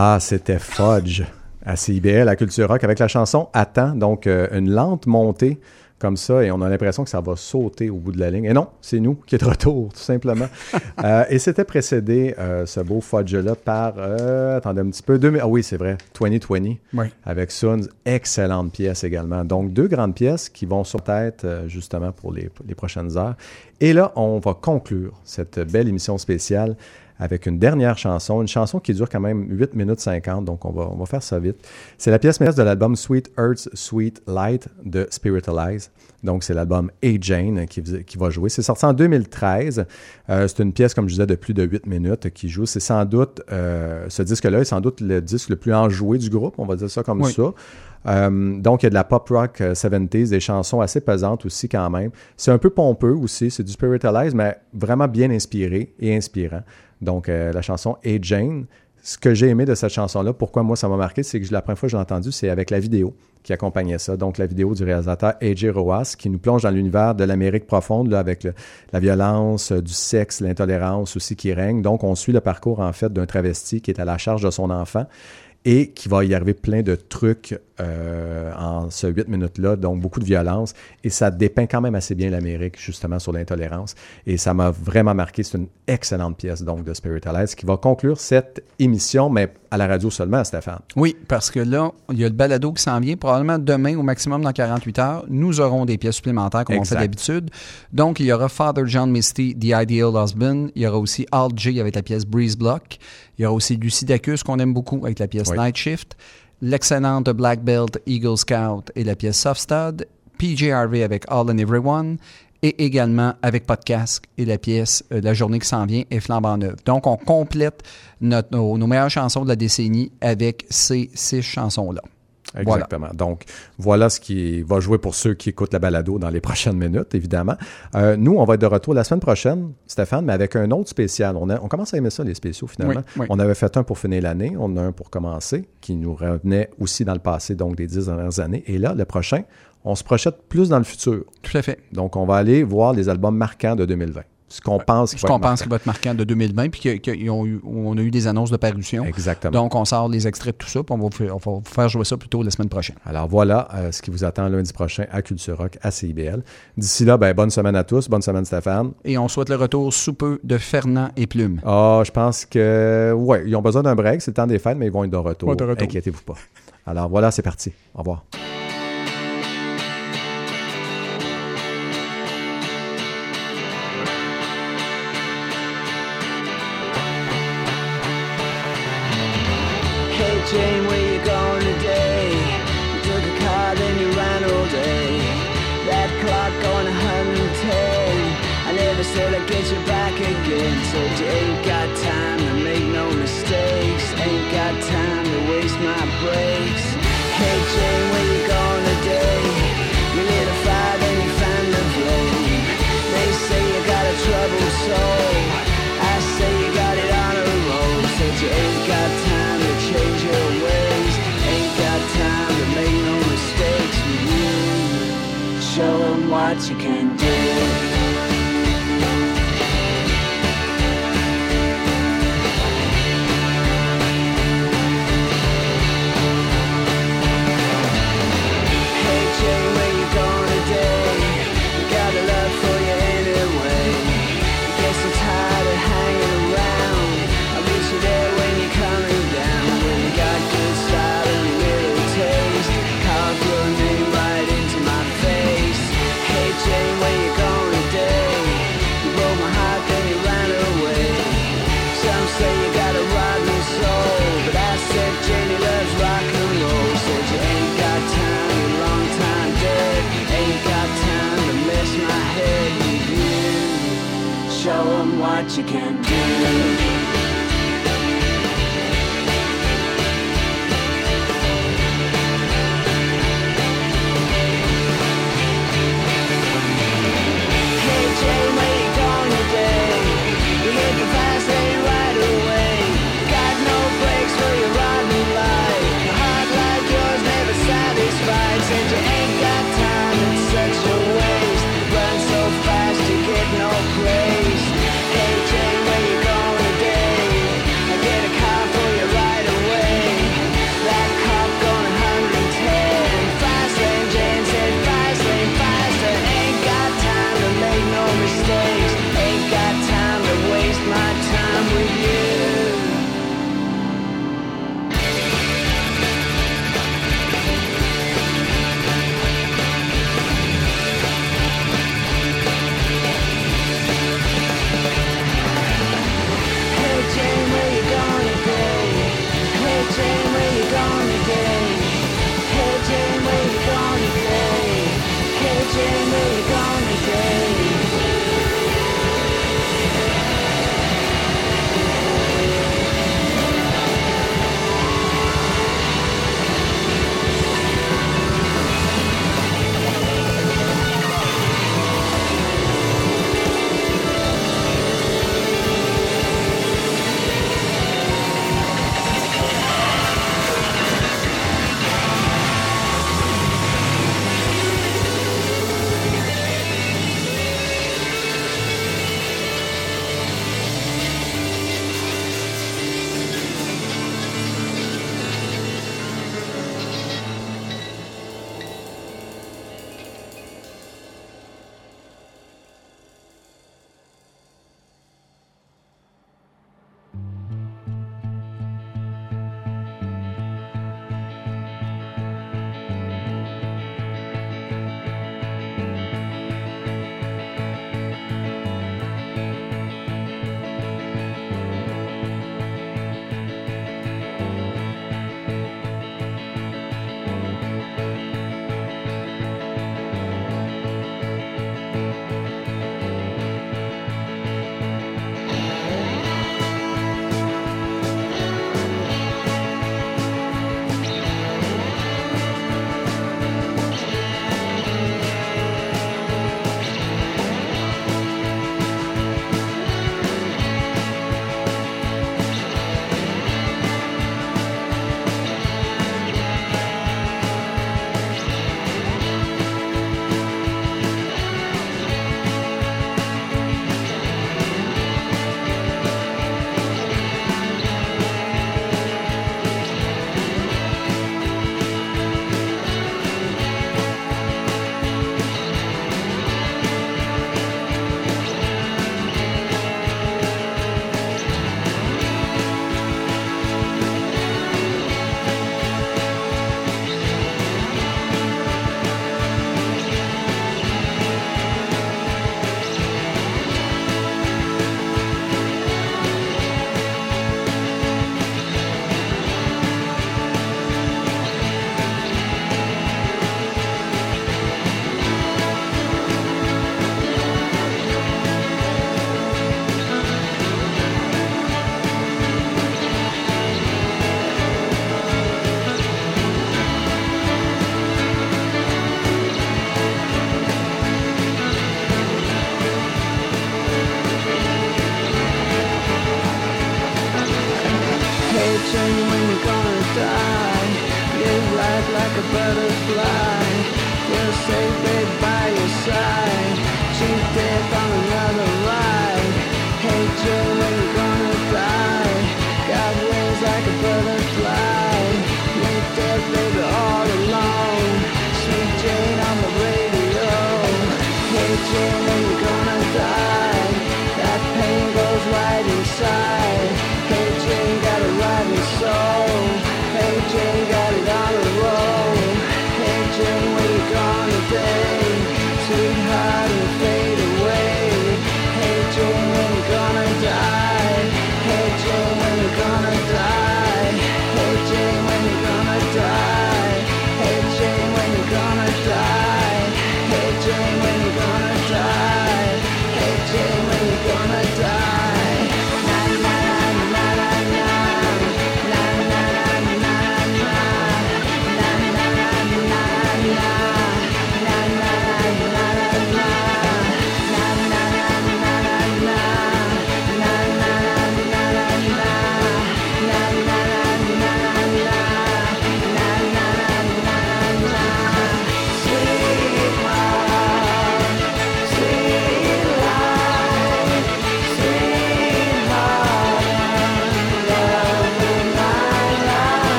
Ah, c'était Fudge à CIBL, à Culture Rock, avec la chanson Attends, donc euh, une lente montée comme ça, et on a l'impression que ça va sauter au bout de la ligne. Et non, c'est nous qui est de retour, tout simplement. Euh, et c'était précédé, euh, ce beau Fudge-là, par, attendez un petit peu, 2000 ah oui, c'est vrai, 2020, Oui. avec Suns, excellente pièce également. Donc, deux grandes pièces qui vont sur tête, justement, pour les, les prochaines heures. Et là, on va conclure cette belle émission spéciale avec une dernière chanson, une chanson qui dure quand même 8 minutes 50, donc on va, on va faire ça vite. C'est la pièce maîtresse de l'album Sweet Earth's Sweet Light de Spiritualize. Donc c'est l'album A Jane qui, qui va jouer. C'est sorti en 2013. Euh, c'est une pièce, comme je disais, de plus de 8 minutes qui joue. C'est sans doute, euh, ce disque-là est sans doute le disque le plus enjoué du groupe, on va dire ça comme Oui. ça. Euh, donc, il y a de la pop rock euh, 70s, des chansons assez pesantes aussi quand même. C'est un peu pompeux aussi, c'est du Spiritualize, mais vraiment bien inspiré et inspirant. Donc, euh, la chanson Hey Jane, ce que j'ai aimé de cette chanson-là, pourquoi moi ça m'a marqué, c'est que la première fois que j'ai entendu, c'est avec la vidéo qui accompagnait ça. Donc, la vidéo du réalisateur A.J. Roas, qui nous plonge dans l'univers de l'Amérique profonde, avec la violence, euh, du sexe, l'intolérance aussi qui règne. Donc, on suit le parcours, en fait, d'un travesti qui est à la charge de son enfant et qui va y arriver plein de trucs euh, en ce 8 minutes-là, donc beaucoup de violence. Et ça dépeint quand même assez bien l'Amérique, justement, sur l'intolérance. Et ça m'a vraiment marqué. C'est une excellente pièce, donc, de Spiritualize, qui va conclure cette émission, mais à la radio seulement, Stéphane. Oui, parce que là, il y a le balado qui s'en vient. Probablement demain, au maximum dans 48 heures, nous aurons des pièces supplémentaires comme on fait d'habitude. Donc, il y aura Father John Misty, The Ideal Husband. Il y aura aussi Alt J avec la pièce Breeze Block. Il y aura aussi Lucy Dacus, qu'on aime beaucoup, avec la pièce Oui. Night Shift. L'excellente Black Belt Eagle Scout et la pièce Soft Stud. PJ avec All and Everyone. Et également avec Podcast et la pièce euh, La journée qui s'en vient est flambant neuve. Donc, on complète nos, nos meilleures chansons de la décennie avec ces six chansons-là. Voilà. Exactement. Donc, voilà ce qui va jouer pour ceux qui écoutent la balado dans les prochaines minutes, évidemment. Euh, nous, on va être de retour la semaine prochaine, Stéphane, mais avec un autre spécial. On, a- on commence à aimer ça, les spéciaux, finalement. Oui, oui. On avait fait un pour finir l'année, on a un pour commencer, qui nous revenait aussi dans le passé, donc des dix dernières années. Et là, le prochain, on se projette plus dans le futur. Tout à fait. Donc, on va aller voir les albums marquants de 2020. Ce qu'on pense qui Ce va qu'on pense va être marquant de 2020, puis que- qu'ils ont eu- on a eu des annonces de parution. Exactement. Donc, on sort les extraits de tout ça, puis on va, vous faire- on va vous faire jouer ça plutôt la semaine prochaine. Alors voilà euh, ce qui vous attend lundi prochain à Culture Rock, à CIBL. D'ici là, ben, bonne semaine à tous. Bonne semaine, Stéphane. Et on souhaite le retour sous peu de Fernand et Plume. Ah, je pense que, ouais, ils ont besoin d'un break. C'est le temps des fêtes, mais ils vont être de retour. Ouais, retour. Inquiétez-vous pas. Alors voilà, c'est parti. Au revoir.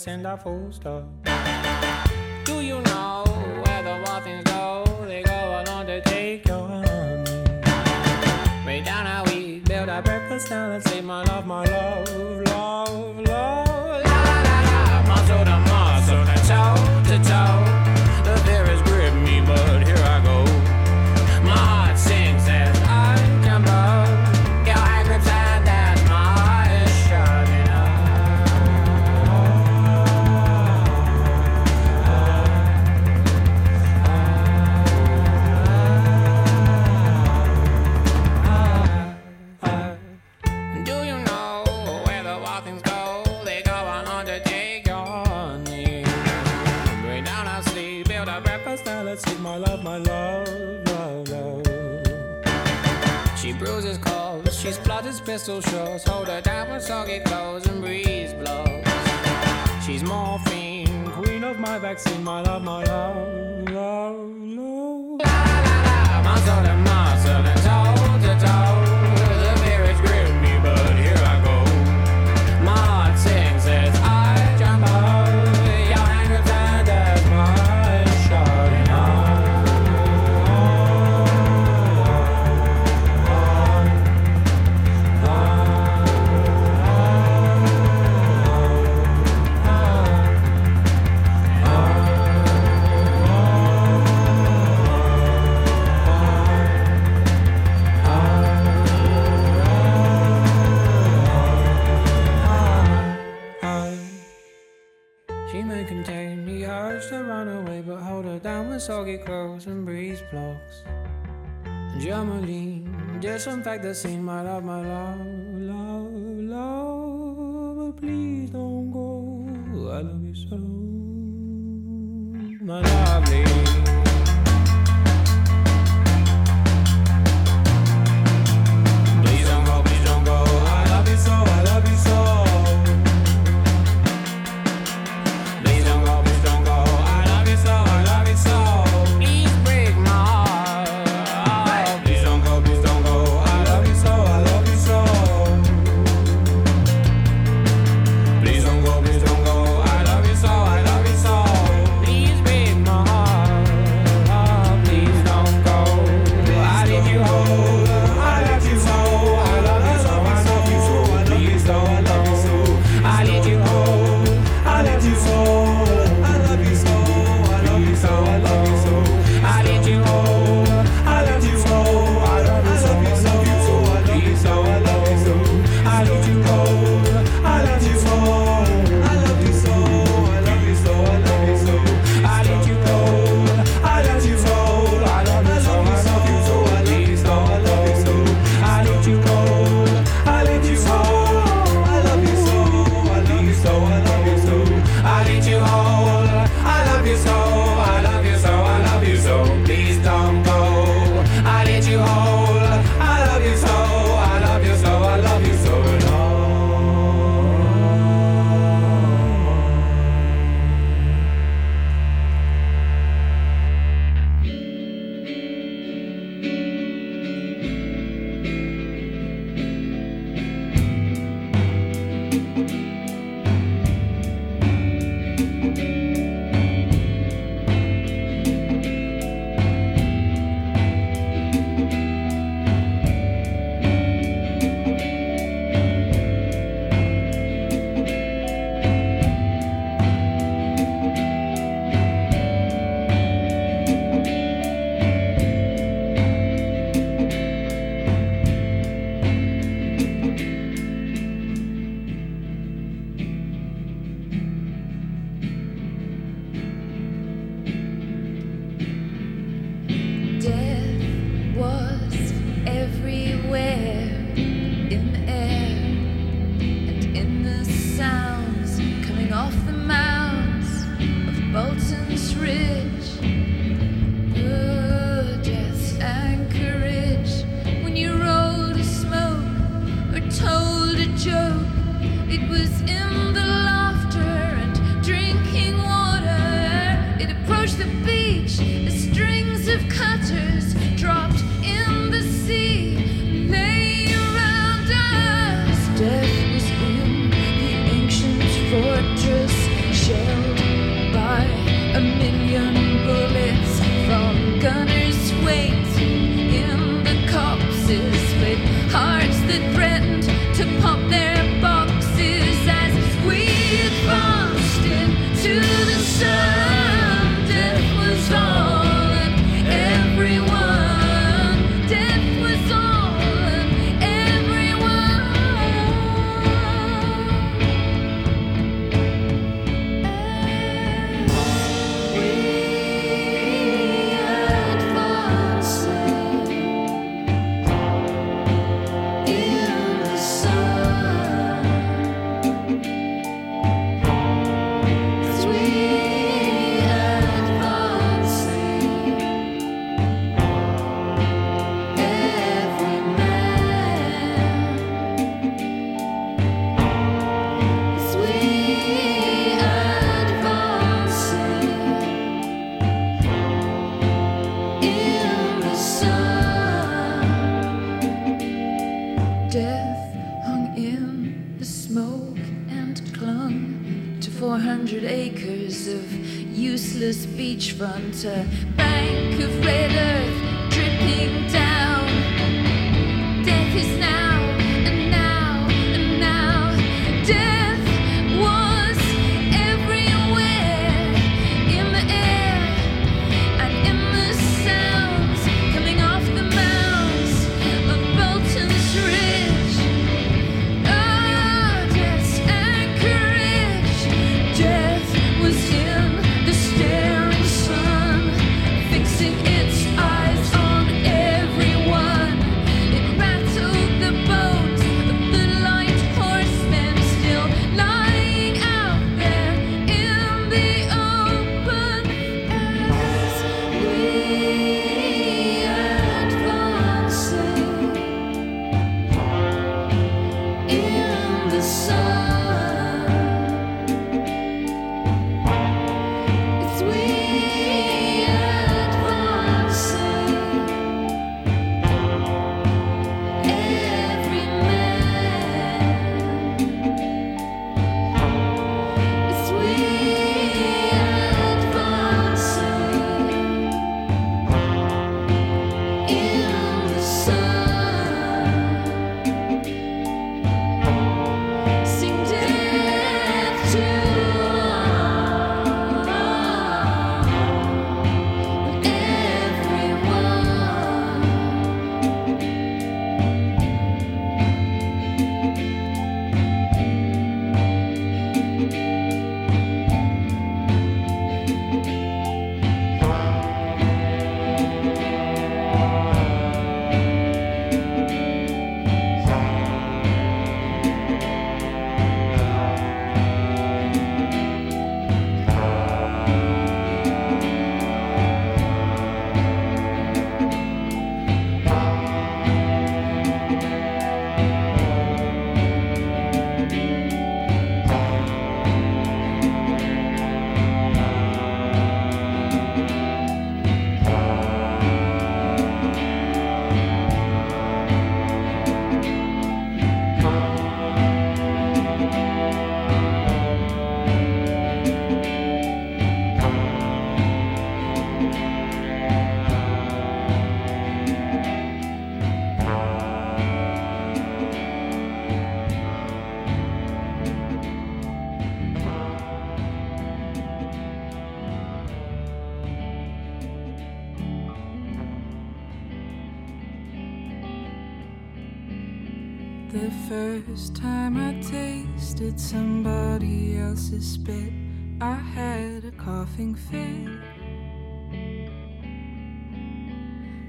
Send a full stop? Disinfect the scene, my love, my love,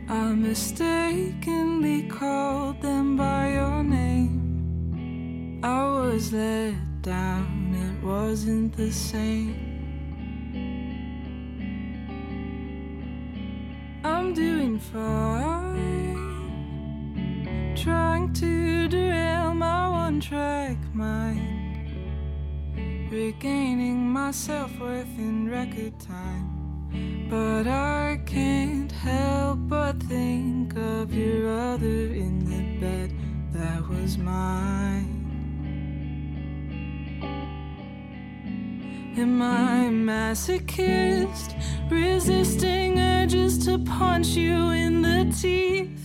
I mistakenly called them by your name. I was let down, it wasn't the same. I'm doing fine trying to derail my one track mind, regaining my self worth in record time. But I can't help but think of your other in the bed that was mine. Am I masochist, resisting urges to punch you in the teeth?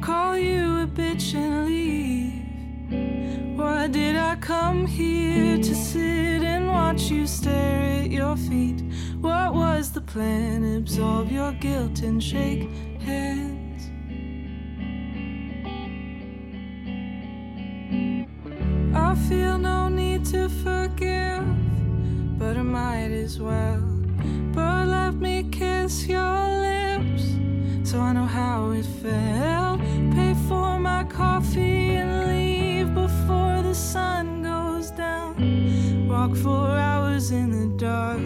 call you a bitch and leave. Why did I come here to sit and watch you stare at your feet? What was the plan? Absolve your guilt and shake hands. I feel no need to forgive, but I might as well. But let me kiss your lips so I know how it felt. Pay for my coffee and leave before the sun goes down. Walk for hours in the dark,